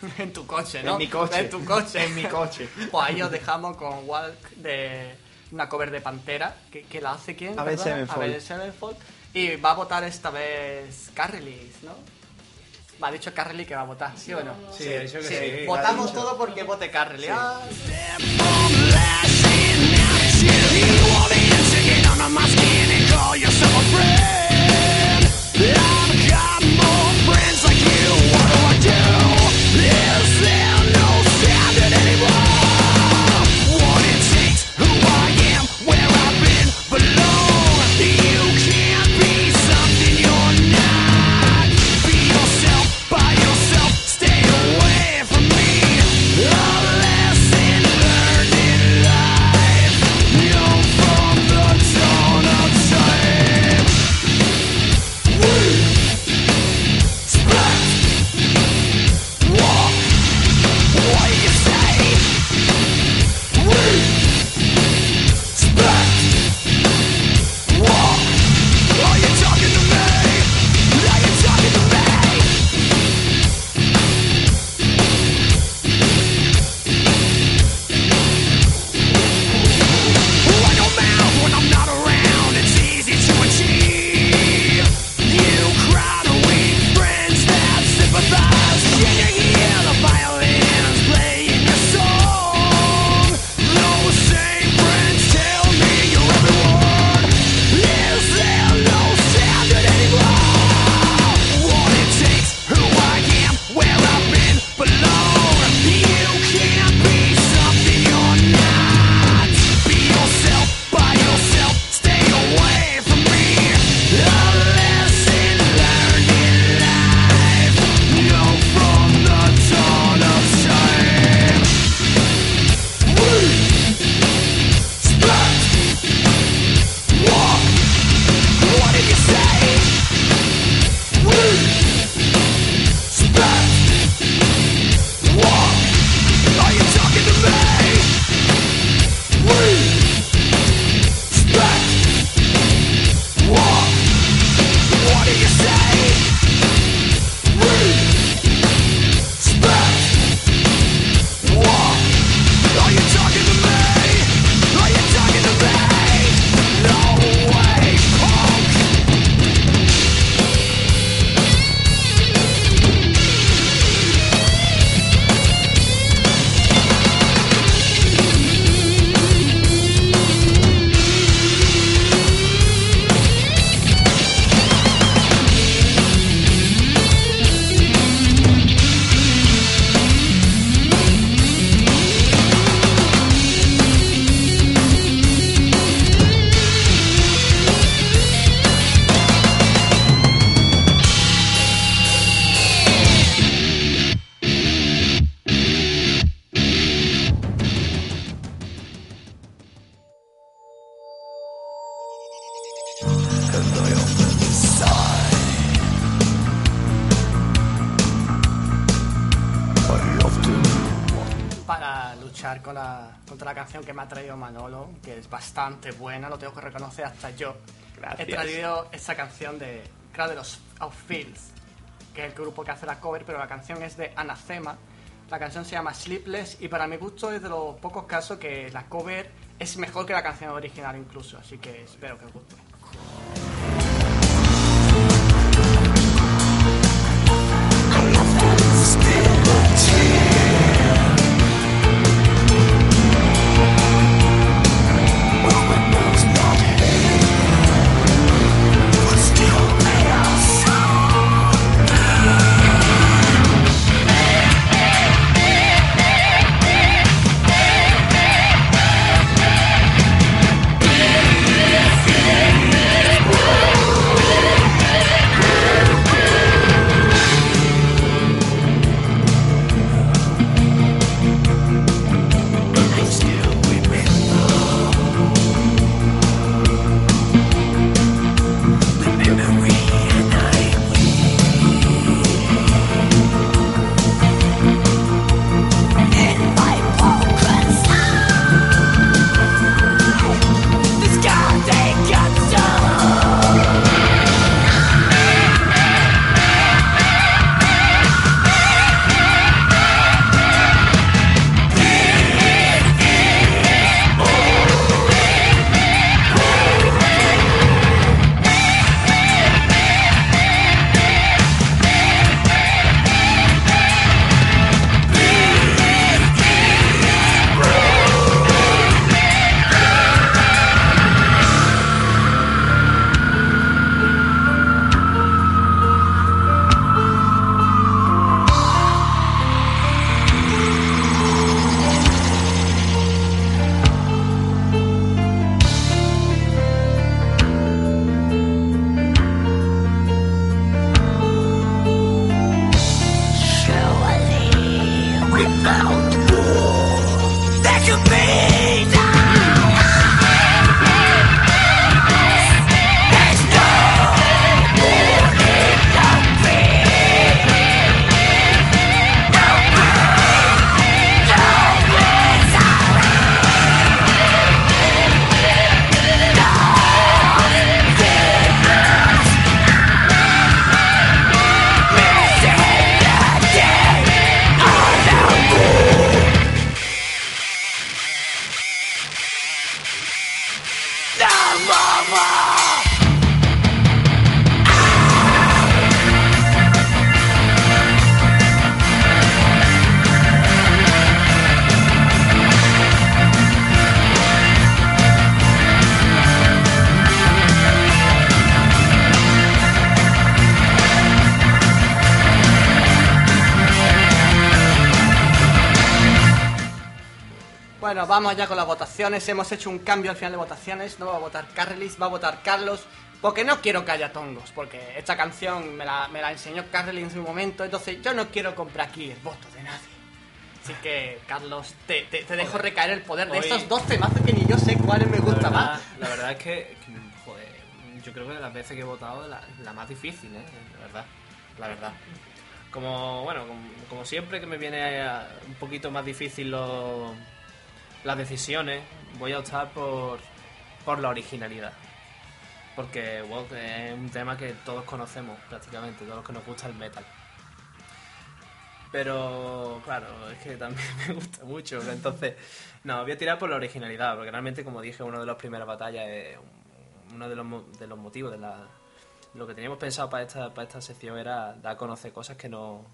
en tu coche, ¿no? En mi coche. En tu coche. En mi coche. Pues ahí os dejamos con Walk de una cover de Pantera, que, que la hace quién? Avenged ¿verdad? Sevenfold. Y va a votar esta vez Carrelis, ¿no? Me ha dicho Carrely que va a votar, ¿sí o no? sí, ha dicho que sí. Votamos todo porque vote Carrely. Ah, Manolo, que es bastante buena, lo tengo que reconocer hasta yo. Gracias. He traído esta canción de Cradle of Fields, que es el grupo que hace la cover, pero la canción es de Anacema. La canción se llama Sleepless y para mi gusto es de los pocos casos que la cover es mejor que la canción original incluso, así que espero que os guste. Vamos ya con las votaciones. Hemos hecho un cambio al final de votaciones. No va a votar Carlis, va a votar Carlos. Porque no quiero que haya tongos. Porque esta canción me la, me la enseñó Carlis en su momento. Entonces yo no quiero comprar aquí el voto de nadie. Así que, Carlos, te, te- te dejo recaer el poder de Hoy- estos dos temazos que ni yo sé cuáles me La gusta verdad, más. la verdad es que, que, joder, yo creo que de las veces que he votado, la, la más difícil, ¿eh? La verdad, la verdad. Como, bueno, como, como siempre que me viene a- un poquito más difícil lo- las decisiones, voy a optar por, por la originalidad. Porque Walk es un tema que todos conocemos prácticamente, todos los que nos gusta el metal. Pero, claro, es que también me gusta mucho. Entonces, no, voy a tirar por la originalidad, porque realmente, como dije, una de las primeras batallas uno de los, de los motivos de la. Lo que teníamos pensado para esta, para esta sección era dar a conocer cosas que no,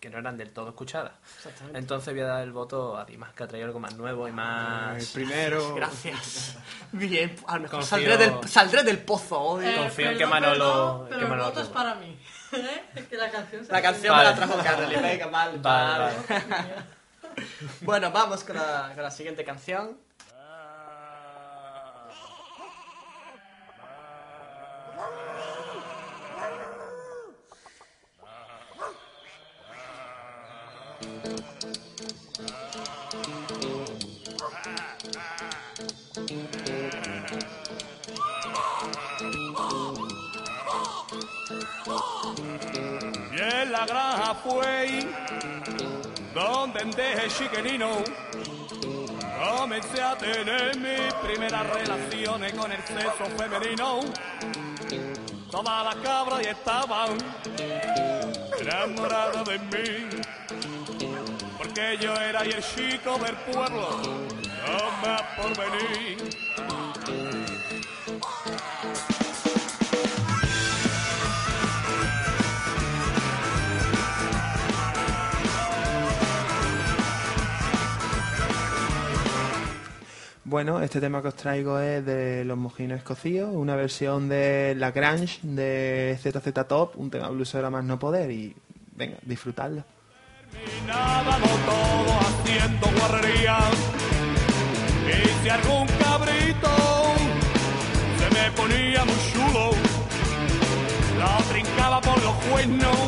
que no eran del todo escuchadas. Exactamente. Entonces voy a dar el voto a Dimas, que ha traído algo más nuevo y El más. primero. Gracias. Bien, a lo mejor Confío- saldré del, saldré del pozo hoy. Eh, confío en que Manolo- perdón, que pero el Manolo voto es para mí. ¿Eh? Es que la canción se La canción me la trajo Carly. Venga, mal, Vale, mal. Bueno, vamos con la, con la siguiente canción. Y en la granja fue donde desde chiquenino comencé a tener mis primeras relaciones con el sexo femenino. Todas las cabras ya estaban enamoradas de mí, porque yo era y el chico del pueblo, no más por venir. Bueno, este tema que os traigo es de Los Mojinos Escocíos, una versión de La Grange de ZZ Top, un tema blusero más no poder y venga, disfrutadlo. Terminábamos todos haciendo guarrería. Y si algún cabrito se me ponía muy chulo, la trincaba por los cuernos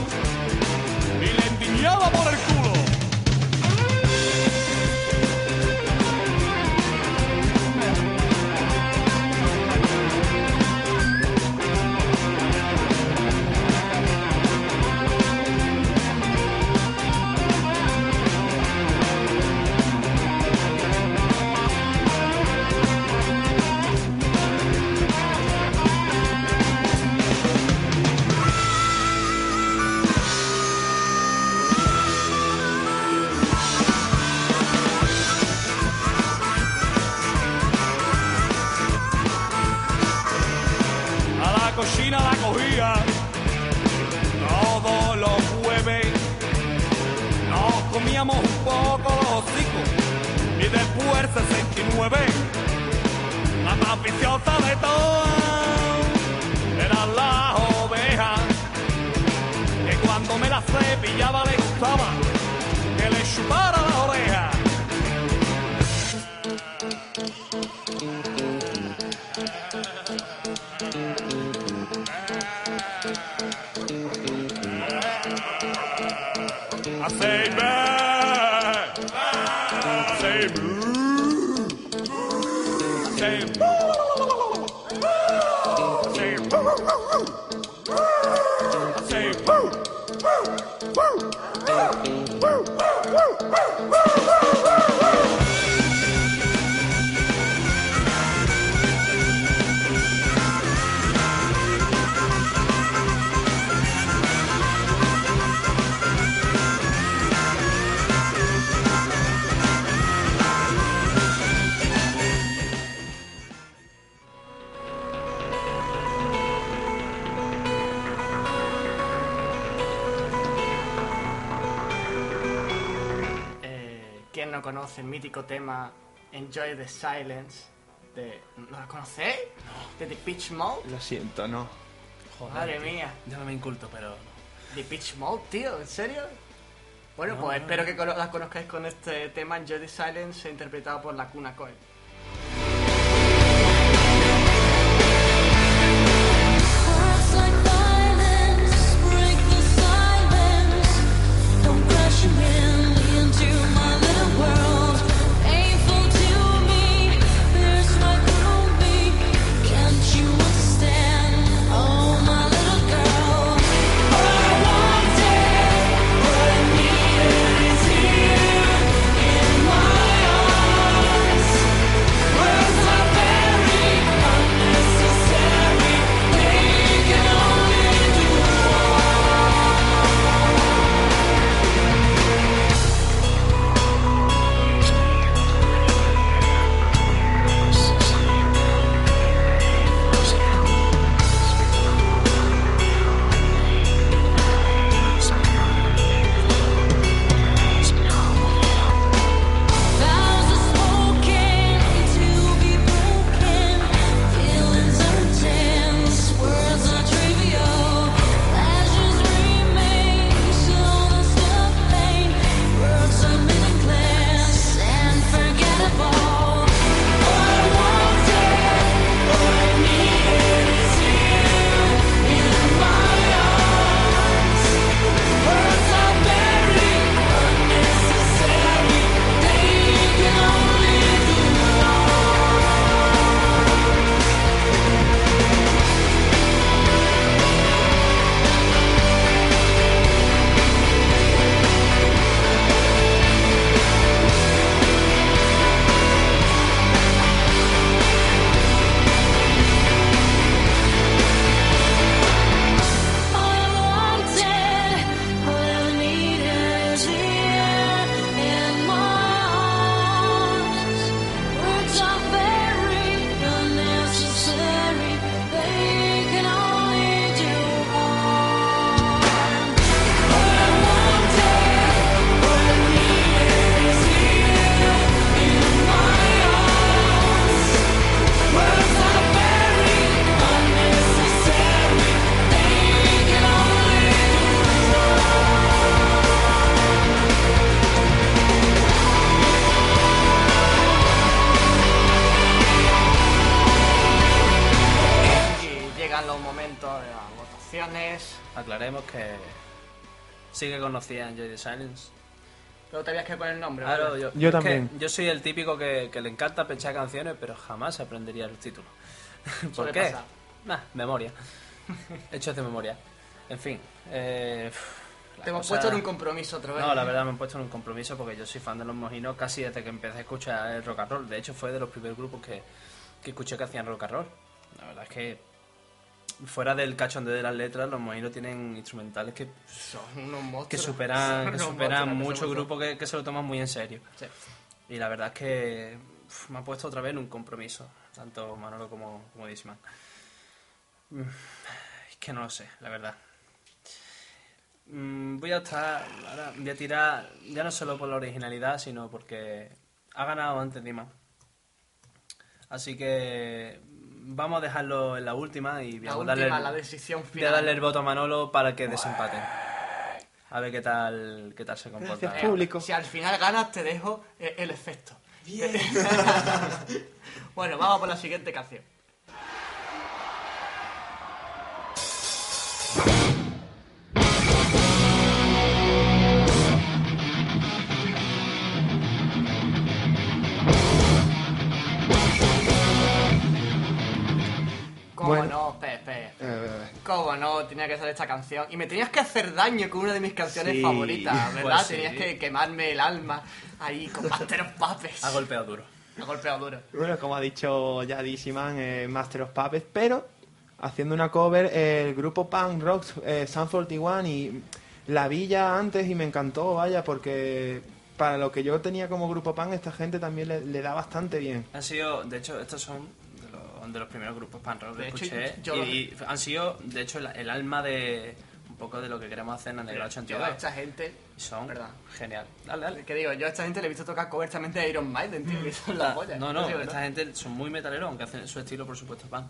tema Enjoy the Silence? De, ¿No lo conocéis? De The Pitch Mode. Lo siento, no. Madre mía. Yo no me inculto, pero. The Pitch Mode, tío, ¿en serio? Bueno, pues espero que las conozcáis con este tema Enjoy the Silence interpretado por la Cuna Coil. Silence. Pero te habías que poner el nombre. Claro, yo, Yo es que también. yo soy el típico que, que le encanta pensar canciones, pero jamás aprendería los títulos. ¿Por qué? Nah, memoria. Hechos de memoria. En fin. Eh, Te hemos cosa- puesto en un compromiso otra vez. No, la verdad me he puesto en un compromiso porque yo soy fan de los mojinos casi desde que empecé a escuchar el rock and roll. De hecho, fue de los primeros grupos que, que escuché que hacían rock and roll. La verdad es que, fuera del cachondeo de las letras, los mojinos tienen instrumentales que, Son unos monstruos. que superan, que superan muchos grupos que, que se lo toman muy en serio. Sí. Y la verdad es que me ha puesto otra vez en un compromiso, tanto Manolo como, como Disman. Mm, Es que no lo sé, la verdad. Mm, Voy a estar, ahora voy a tirar, ya no solo por la originalidad, sino porque ha ganado antes Disman. Así que vamos a dejarlo en la última y La última, darle, el- la decisión voy a final. darle el voto a Manolo para que desempaten. A ver qué tal, qué tal se comporta. Gracias, público. Si al final ganas, te dejo eh, el efecto. bueno, vamos por la siguiente canción. Tenía que ser esta canción. Y me tenías que hacer daño con una de mis canciones Sí. favoritas, ¿verdad? Pues sí. Tenías que quemarme el alma ahí con Master of Puppets. Ha golpeado duro. Ha golpeado duro. Bueno, como ha dicho ya Dizzyman, eh, Master of Puppets, pero haciendo una cover eh, el grupo punk rock eh, Sun 41 y la vi ya antes y me encantó, vaya, porque para lo que yo tenía como grupo punk esta gente también le, le da bastante bien. Han sido, de hecho, estos son de los, primeros grupos pan rock que De hecho, escuché. yo- y han sido, de hecho, el, el alma de un poco de lo que queremos hacer en el Yo a 82. esta gente... Son Verdad. genial. Dale, dale. ¿Qué digo? Yo a esta gente le he visto tocar covers también de Iron Maiden, tío, que son la polla. No, no, Sí, esta gente son muy metaleros, aunque hacen su estilo, por supuesto, pan.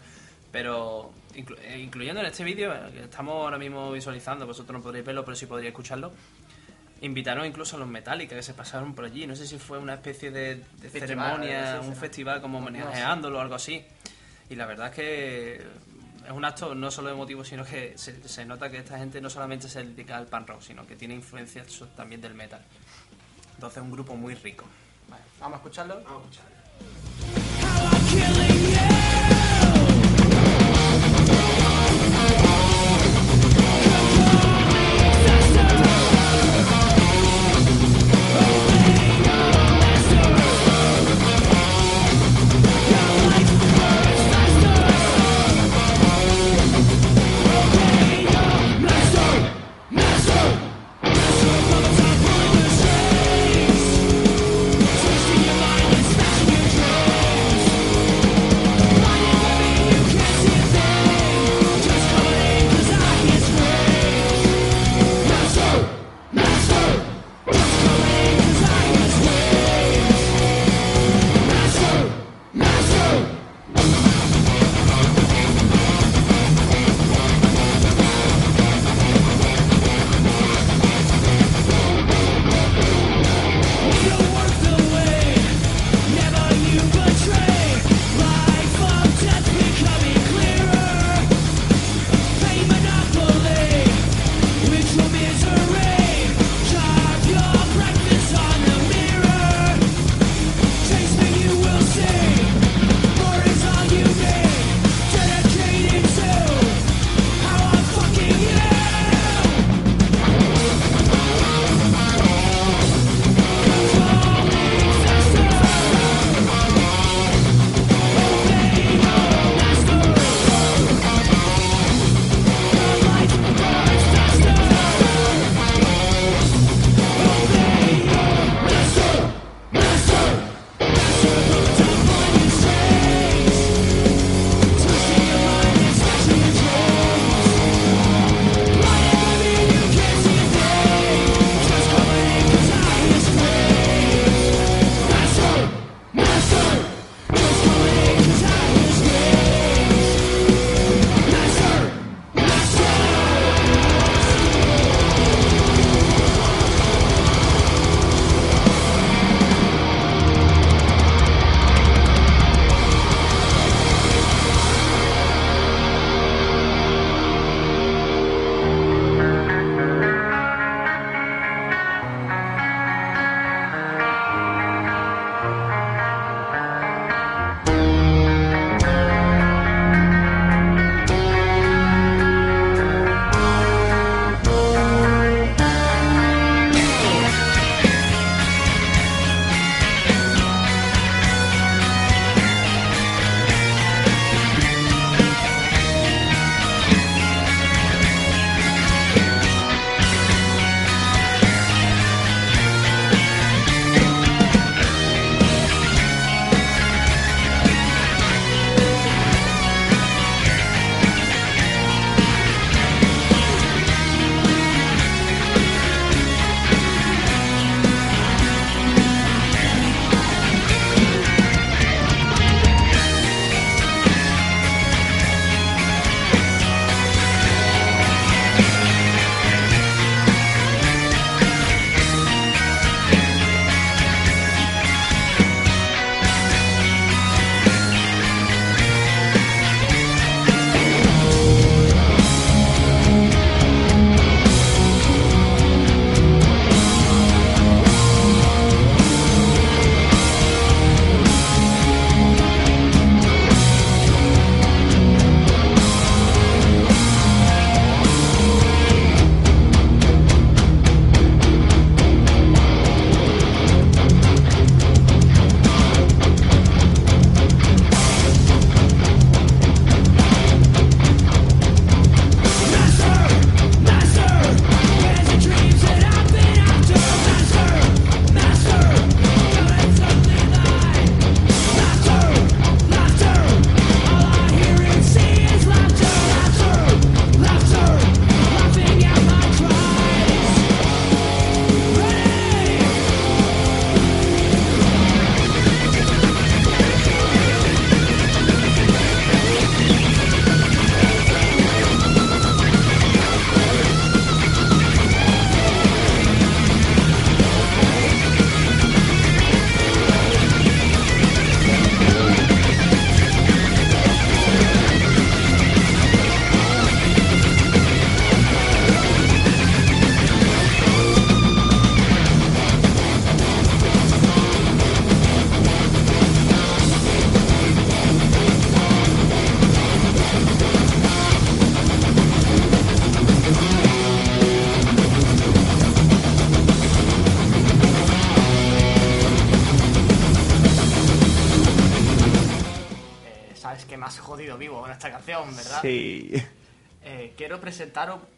Pero inclu- eh, incluyendo en este vídeo, eh, que estamos ahora mismo visualizando, vosotros no podréis verlo, pero sí podréis escucharlo. Invitaron incluso a los Metallica que se pasaron por allí. No sé si fue una especie de, de Festival, ceremonia, un festival como homenajeándolo o algo así. Y la verdad es que es un acto no solo emotivo, sino que se, se nota que esta gente no solamente se dedica al pan rock, sino que tiene influencias también del metal. Entonces es un grupo muy rico. Vale, vamos a escucharlo. Vamos a escucharlo.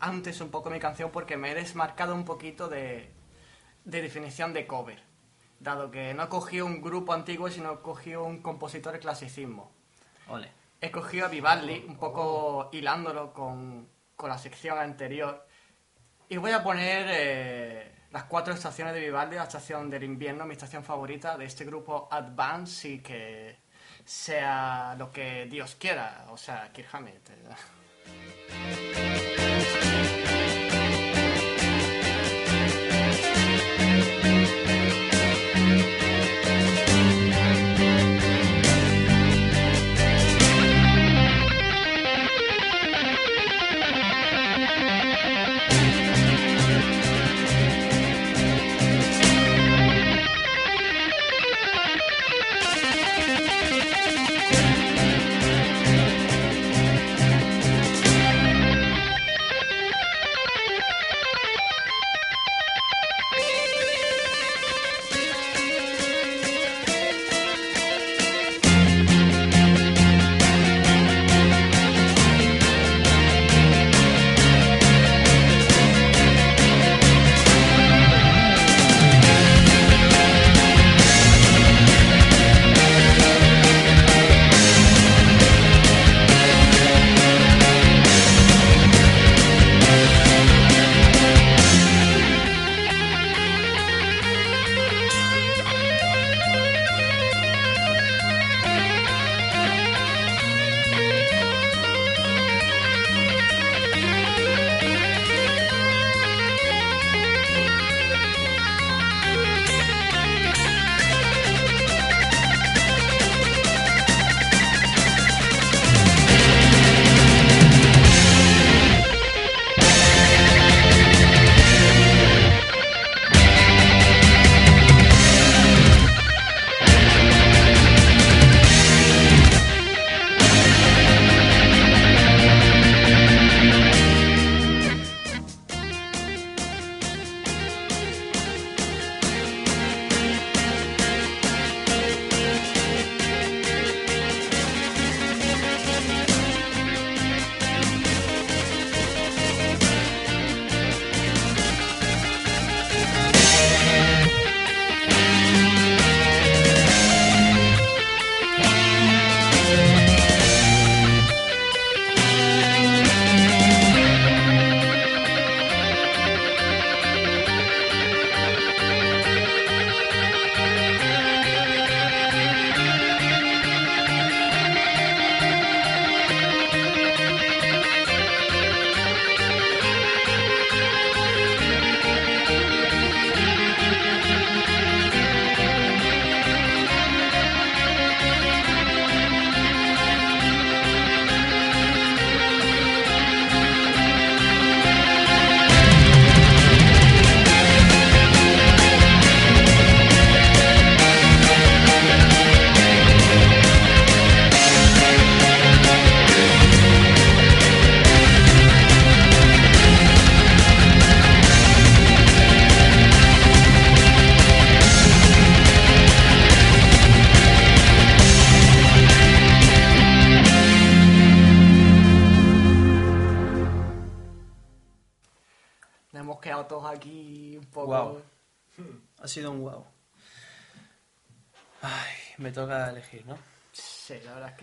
Antes un poco mi canción porque me he desmarcado un poquito de, de definición de cover. Dado que no he cogido un grupo antiguo, sino he cogido un compositor de clasicismo. Ole. He cogido a Vivaldi, un poco hilándolo con, con la sección anterior. Y voy a poner eh, las cuatro estaciones de Vivaldi, la estación del invierno, mi estación favorita de este grupo Advance y que sea lo que Dios quiera, o sea, Kirk Hammett.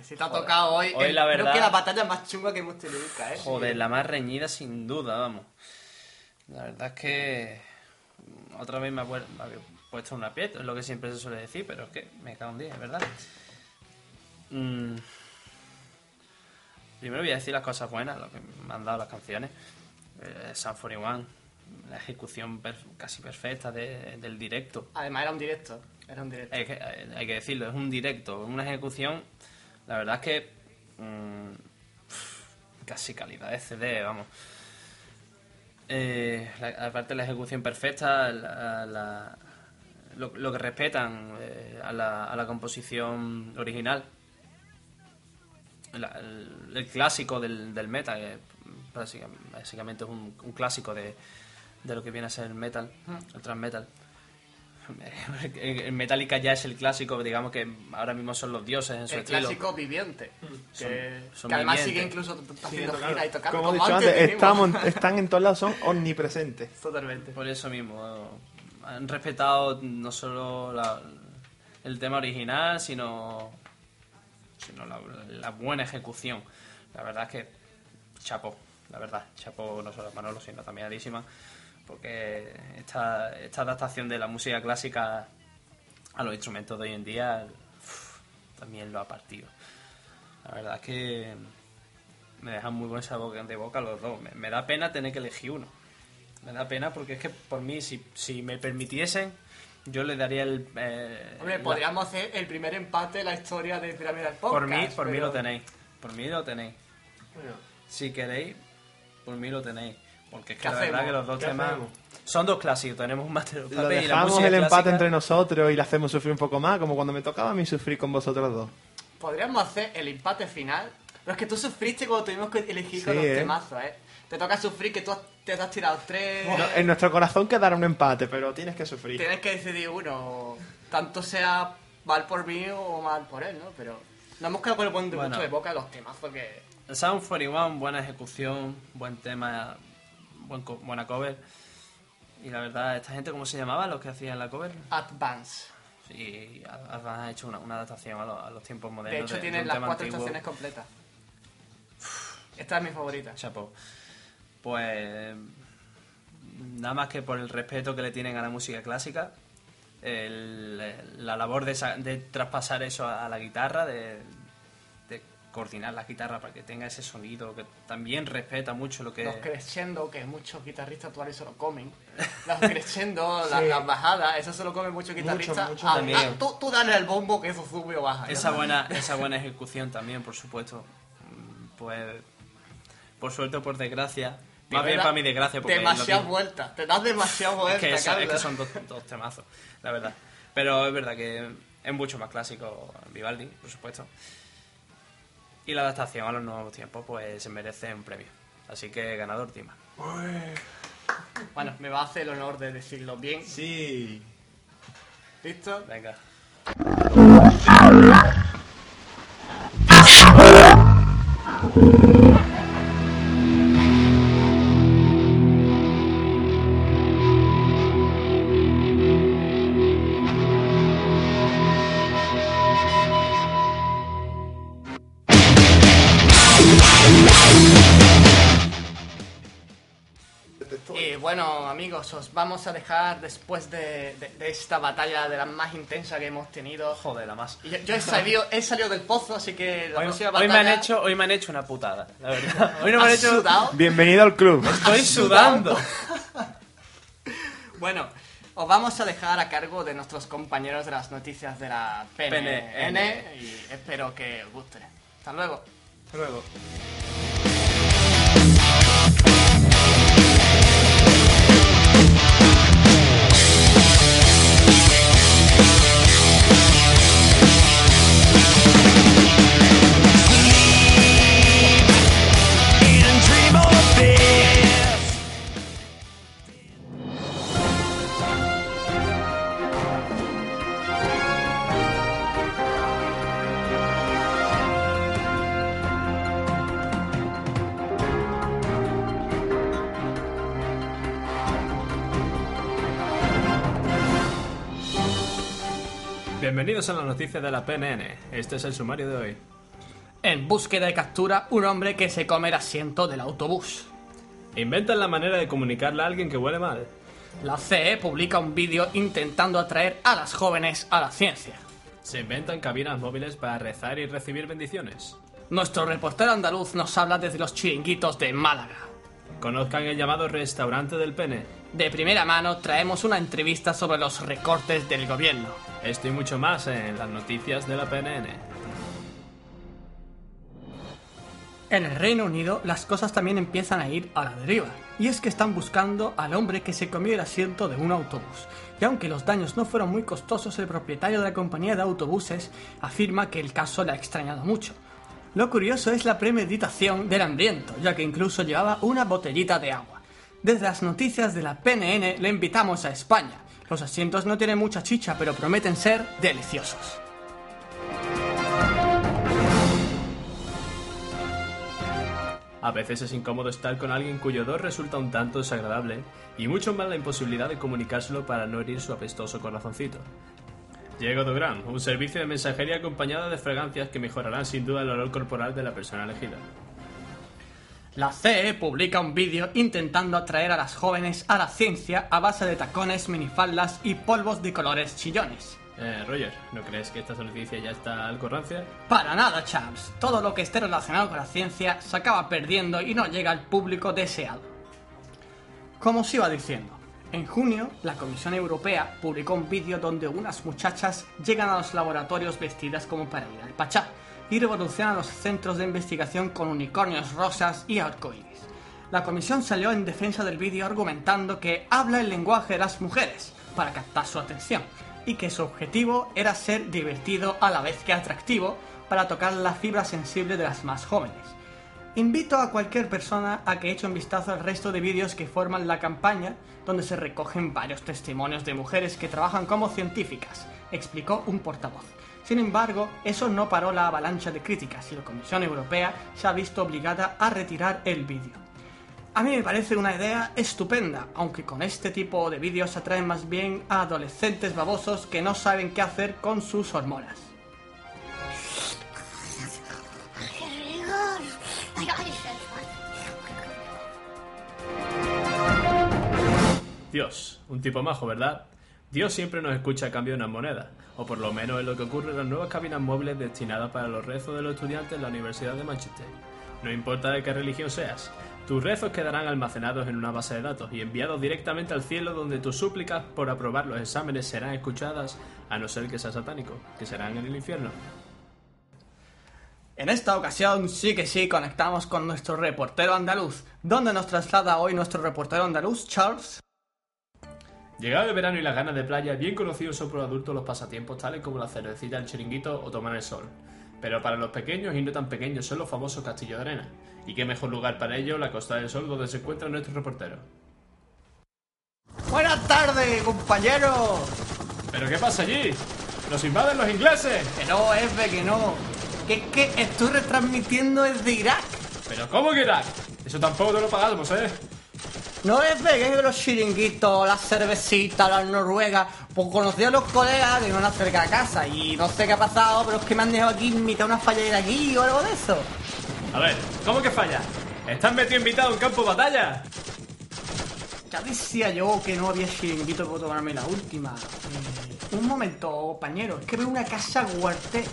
sí te ha Joder. tocado hoy. Hoy el- la Creo verdad- que la batalla más chunga que hemos tenido nunca, ¿eh? Joder, la más reñida sin duda, vamos. La verdad es que otra vez me, ha puer- me había puesto una piedra, es lo que siempre se suele decir, pero es que me cago un día, es verdad. Mm. Primero voy a decir las cosas buenas, lo que me han dado las canciones. Eh, Sun 41, la ejecución per- casi perfecta de- del directo. Además era un directo. Era un directo. Hay que, hay que decirlo, es un directo, una ejecución. La verdad es que. mm, casi calidad de CD, vamos. Eh, la- aparte la ejecución perfecta, la- lo, que respetan eh, a, la, a la composición original. El, clásico del, del metal, básicamente, es un, un clásico de, de lo que viene a ser el metal, el thrash metal. El Metallica ya es el clásico, digamos que ahora mismo son los dioses en su El estilo. clásico viviente. Que, Son- son que además sigue incluso haciendo gira y tocando. Como he como dicho antes antes, estamos, están en todos lados, son omnipresentes. Totalmente. Por eso mismo, han respetado no solo la- el tema original, sino, sino la, la buena ejecución. La verdad es que chapo, la verdad, chapo no solo a Manolo, sino también a Dísima, porque esta, esta adaptación de la música clásica a los instrumentos de hoy en día uf, también lo ha partido. La verdad es que me dejan muy buen sabor de boca los dos. Me, me da pena tener que elegir uno. Me da pena porque es que por mí, si, si me permitiesen, yo le daría el... eh, Hombre, la- podríamos hacer el primer empate de la historia de Pyramidal Podcast. por mí, por mí lo tenéis. Por mí lo tenéis. Si queréis, por mí lo tenéis. Porque es que ¿Qué la verdad hacemos? que los dos ¿Qué temas hacemos? son dos clásicos. Tenemos un Master of Lo Puppets y la dejamos el empate clásica. entre nosotros y le hacemos sufrir un poco más, como cuando me tocaba a mí sufrir con vosotros dos. Podríamos hacer el empate final. Pero es que tú sufriste cuando tuvimos que elegir con Sí, los ¿eh? temazos, ¿eh? Te toca sufrir que tú has- te has tirado tres. No, en nuestro corazón quedará un empate, pero tienes que sufrir. Tienes que decidir uno. Tanto sea mal por mí o mal por él, ¿no? Pero nos hemos quedado con el buen Bueno. gusto de boca de los temazos que. Sound 41, buena ejecución, buen tema, buen co- buena cover. Y la verdad, ¿esta gente cómo se llamaba los que hacían la cover? Advance. Sí, Advance ha hecho una, una adaptación a, lo- a los tiempos De modernos. hecho, tiene un las cuatro antiguo. estaciones completas. Esta es mi favorita. Chapo. Pues nada más que por el respeto que le tienen a la música clásica, el- la labor de, de traspasar eso a la guitarra, de, de coordinar la guitarra para que tenga ese sonido, que también respeta mucho lo que... Los crescendo, que muchos guitarristas actuales se lo comen. Los crescendo, las, Sí. las bajadas, eso se lo comen muchos guitarristas. mucho Ah, también. ah, tú, tú dale el bombo que eso sube o baja. Esa buena, esa buena ejecución también, por supuesto. Mm, Pues, por suerte o por desgracia. Más bien para mi desgracia, porque Demasiadas vueltas. Te das demasiadas vueltas. es que, es que son dos, dos temazos, la verdad. Pero es verdad que es mucho más clásico Vivaldi, por supuesto. Y la adaptación a los nuevos tiempos, pues se merece un premio. Así que ganador Tima. Bueno, me va a hacer el honor de decirlo bien. Sí. ¿Listo? Venga. Amigos, os vamos a dejar después de, de- de esta batalla de la más intensa que hemos tenido. Joder, la más. Yo, yo he, salido, he salido del pozo, así que la Hoy, próxima hoy batalla... me han hecho, hoy me han hecho una putada, la verdad. Hoy no me han ¿Has hecho. sudado? Bienvenido al club. Estoy sudando. Bueno, os vamos a dejar a cargo de nuestros compañeros de las noticias de la PNN, PNN. y espero que os guste. Hasta luego. Hasta luego. Bienvenidos a las noticias de la PNN. Este es el sumario de hoy. En búsqueda y captura, un hombre que se come el asiento del autobús. Inventan la manera de comunicarle a alguien que huele mal. La CE publica un vídeo intentando atraer a las jóvenes a la ciencia. Se inventan cabinas móviles para rezar y recibir bendiciones. Nuestro reportero andaluz nos habla desde los chiringuitos de Málaga. Conozcan el llamado restaurante del pene. De primera mano traemos una entrevista sobre los recortes del gobierno. Esto y mucho más en las noticias de la PNN. En el Reino Unido las cosas también empiezan a ir a la deriva, y es que están buscando al hombre que se comió el asiento de un autobús. Y aunque los daños no fueron muy costosos, el propietario de la compañía de autobuses afirma que el caso le ha extrañado mucho. Lo curioso es la premeditación del hambriento, ya que incluso llevaba una botellita de agua. Desde las noticias de la PNN le invitamos a España, Los asientos no tienen mucha chicha, pero prometen ser deliciosos. A veces es incómodo estar con alguien cuyo odor resulta un tanto desagradable, y mucho más la imposibilidad de comunicárselo para no herir su apestoso corazoncito. Llega Odogram, un servicio de mensajería acompañado de fragancias que mejorarán sin duda el olor corporal de la persona elegida. La CE publica un vídeo intentando atraer a las jóvenes a la ciencia a base de tacones, minifaldas y polvos de colores chillones. Eh, Roger, ¿no crees que esta noticia ya está algo rancia? Para nada, chaps. Todo lo que esté relacionado con la ciencia se acaba perdiendo y no llega al público deseado. Como os iba diciendo, en junio la Comisión Europea publicó un vídeo donde unas muchachas llegan a los laboratorios vestidas como para ir al Pachá y revolucionan los centros de investigación con unicornios rosas y arcoíris. La comisión salió en defensa del vídeo argumentando que habla el lenguaje de las mujeres para captar su atención y que su objetivo era ser divertido a la vez que atractivo para tocar la fibra sensible de las más jóvenes. Invito a cualquier persona a que eche un vistazo al resto de vídeos que forman la campaña, donde se recogen varios testimonios de mujeres que trabajan como científicas, explicó un portavoz. Sin embargo, eso no paró la avalancha de críticas y la Comisión Europea se ha visto obligada a retirar el vídeo. A mí me parece una idea estupenda, aunque con este tipo de vídeos atraen más bien a adolescentes babosos que no saben qué hacer con sus hormonas. Dios, un tipo majo, ¿verdad? Dios siempre nos escucha a cambio de unas monedas, o por lo menos es lo que ocurre en las nuevas cabinas móviles destinadas para los rezos de los estudiantes en la Universidad de Manchester. No importa de qué religión seas, tus rezos quedarán almacenados en una base de datos y enviados directamente al cielo donde tus súplicas por aprobar los exámenes serán escuchadas, a no ser que sea satánico, que serán en el infierno. En esta ocasión sí que sí conectamos con nuestro reportero andaluz. ¿Dónde nos traslada hoy nuestro reportero andaluz, Charles? Llegado el verano y las ganas de playa, bien conocidos son por adultos los pasatiempos tales como la cervecita, el chiringuito o tomar el sol. Pero para los pequeños y no tan pequeños son los famosos castillos de arena. Y qué mejor lugar para ello la Costa del Sol donde se encuentra nuestro reportero. Buenas tardes, compañero. ¿Pero qué pasa allí? ¡Nos invaden los ingleses! Que no, F, que no. Que es que estoy retransmitiendo desde Irak. ¿Pero cómo que Irak? Eso tampoco te lo pagamos, ¿eh? No es de que los chiringuitos, las cervecitas, las noruegas. Pues conocí a los colegas de una cerca de casa y no sé qué ha pasado, pero es que me han dejado aquí invitar a una falladera aquí o algo de eso. A ver, ¿cómo que falla? ¿Estás metido invitado en campo de batalla? Ya decía yo que no había chiringuito para tomarme la última. Eh, un momento, compañero, es que veo una casa guarté.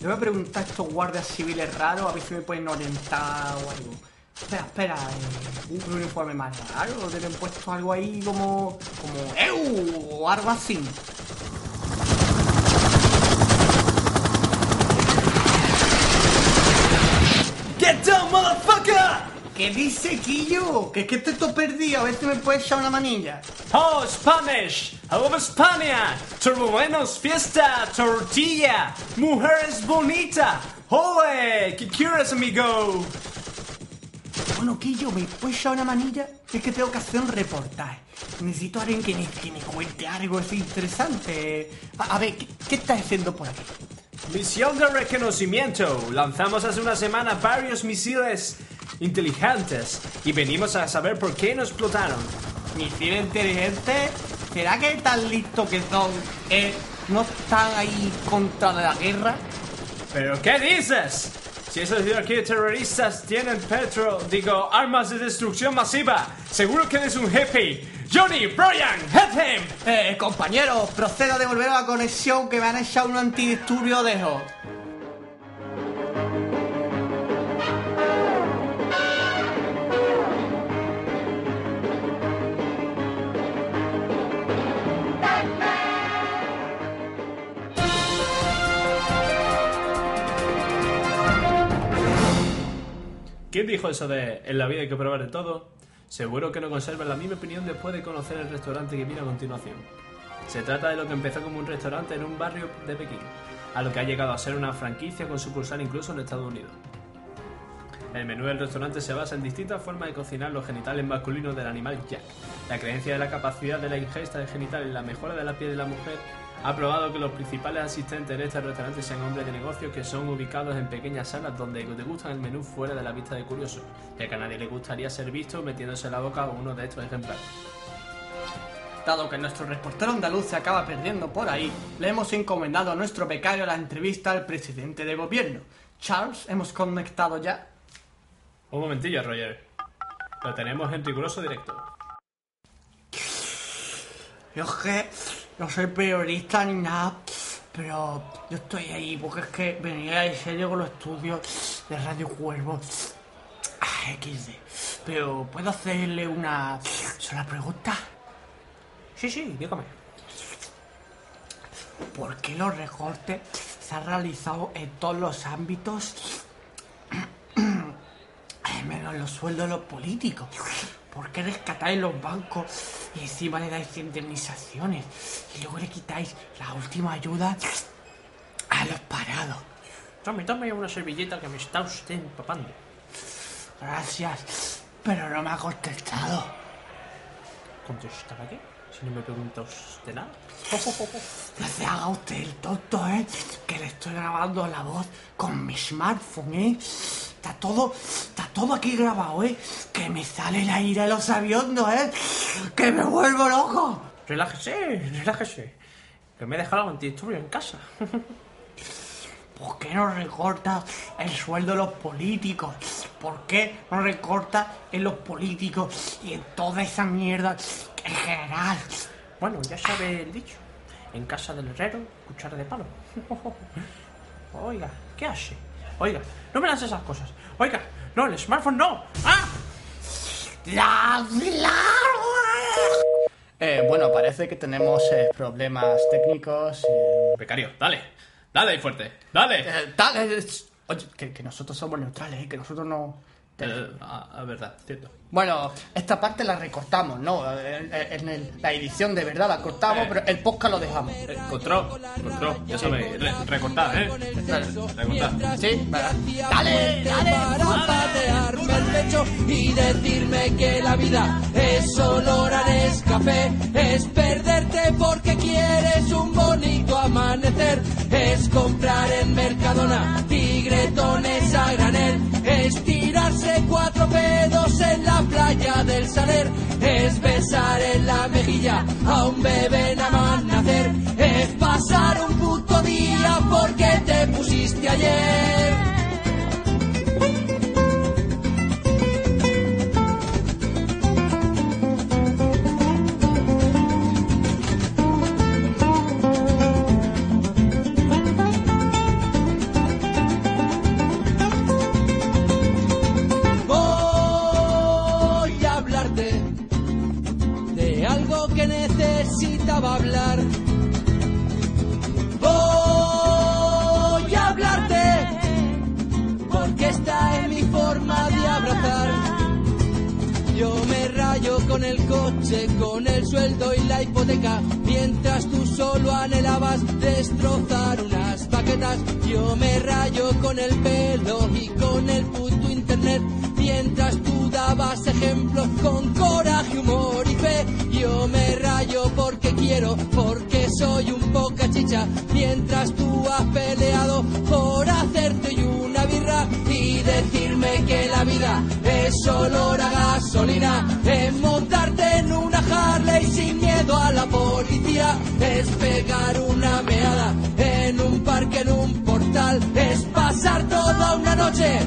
Le voy a preguntar a estos guardias civiles raros a ver si me pueden orientar o algo. Espera, espera, eh, un uniforme más raro, tienen puesto algo ahí como. como. ¡Eu! o algo así. Get down, motherfucker! ¿Qué dice Quillo? Que es que estoy todo perdido, a ver si me puedes echar una manilla. ¡Oh, Spanish! ¡I love España! ¡Turbuenos, fiesta, tortilla! ¡Mujeres bonita! ¡Ole! ¿Qué quieres, amigo? Bueno, Quillo, ¿me puedes echar una manilla? Es que tengo que hacer un reportaje. Necesito a alguien que me, que me cuente algo así interesante. A, a ver, ¿qué, ¿qué estás haciendo por aquí? Misión de reconocimiento. Lanzamos hace una semana varios misiles inteligentes y venimos a saber por qué nos explotaron. ¿Misil inteligente? ¿Será que tan listos que son eh, no están ahí contra la guerra? ¿Pero qué dices? Si esos aquí terroristas tienen petro, digo, armas de destrucción masiva, seguro que eres un hippie. Johnny, Brian, help him! Eh, compañeros, procedo a devolver la conexión que me han echado un antidisturbio de hot. ¿Quién dijo eso de en la vida hay que probar de todo? Seguro que no conservan la misma opinión después de conocer el restaurante que viene a continuación. Se trata de lo que empezó como un restaurante en un barrio de Pekín, a lo que ha llegado a ser una franquicia con sucursal incluso en Estados Unidos. El menú del restaurante se basa en distintas formas de cocinar los genitales masculinos del animal Jack. La creencia de la capacidad de la ingesta de genitales la mejora de la piel de la mujer ha probado que los principales asistentes en este restaurante sean hombres de negocios que son ubicados en pequeñas salas donde degustan el menú fuera de la vista de curiosos, ya que a nadie le gustaría ser visto metiéndose en la boca uno de estos ejemplares. Dado que nuestro reportero andaluz se acaba perdiendo por ahí, le hemos encomendado a nuestro becario la entrevista al presidente de gobierno. Charles, ¿hemos conectado ya? Un momentillo, Roger. Lo tenemos en riguroso directo. Yo es que no soy periodista ni nada, pero yo estoy ahí porque es que venía en serio con los estudios de Radio Cuervo. Ah, XD. Pero, ¿puedo hacerle una sola pregunta? Sí, sí, dígame. ¿Por qué los recortes se han realizado en todos los ámbitos? Menos los sueldos de los políticos. ¿Por qué rescatáis los bancos y encima le dais indemnizaciones? Y luego le quitáis la última ayuda a los parados. Tome, tome una servilleta que me está usted empapando. Gracias, pero no me ha contestado. ¿Contestar a qué? Si no me pregunta usted nada. No se haga usted el tonto, ¿eh? Que le estoy grabando la voz con mi smartphone, ¿eh? Está todo, está todo aquí grabado, ¿eh? Que me sale la ira de los aviondos, ¿eh? Que me vuelvo loco. Relájese, relájese. Que me he dejado el antidisturbios en casa. ¿Por qué no recortas el sueldo de los políticos? ¿Por qué no recortas en los políticos y en toda esa mierda en general? Bueno, ya sabe el dicho. En casa del herrero, cuchara de palo. Oiga, ¿qué hace? Oiga, no me lance esas cosas. Oiga, no, el smartphone no. ¡Ah! ¡La, Eh, bueno, parece que tenemos eh, problemas técnicos. eh, Becario, dale. Dale ahí fuerte. Dale. eh, es- oye, que, que nosotros somos neutrales, eh, que nosotros no... Eh, a, a verdad, cierto. Bueno, esta parte la recortamos, ¿no? En, en el- la edición de verdad la cortamos, Eh. pero el podcast lo dejamos. Eh, control, control. Ya sabéis, re- recortad, ¿eh? Recortad. Sí, ¿verdad? dale, dale. para patearme el pecho y decirme que la vida es perderte porque quieres un bonito amanecer, es comprar en Mercadona tigretones a granel, es tirarse cuatro pedos en la playa del Saler, es besar en la mejilla a un bebé nada más nacer, es pasar un puto día porque te pusiste ayer. Coche, con el sueldo y la hipoteca, mientras tú solo anhelabas destrozar unas paquetas. Yo me rayo con el pelo y con el puto internet, mientras tú dabas ejemplos con coraje, humor y fe. Yo me rayo porque quiero, porque soy un poca chicha, mientras tú has peleado por hacerte y una birra y decirme que la vida es olor a gasolina, es montarte la policía es pegar una meada en un parque, en un portal, es pasar toda una noche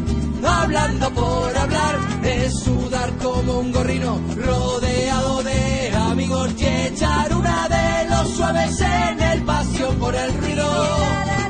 hablando por hablar, es sudar como un gorrino rodeado de amigos y echar una de los suaves en el pasión por el ruido.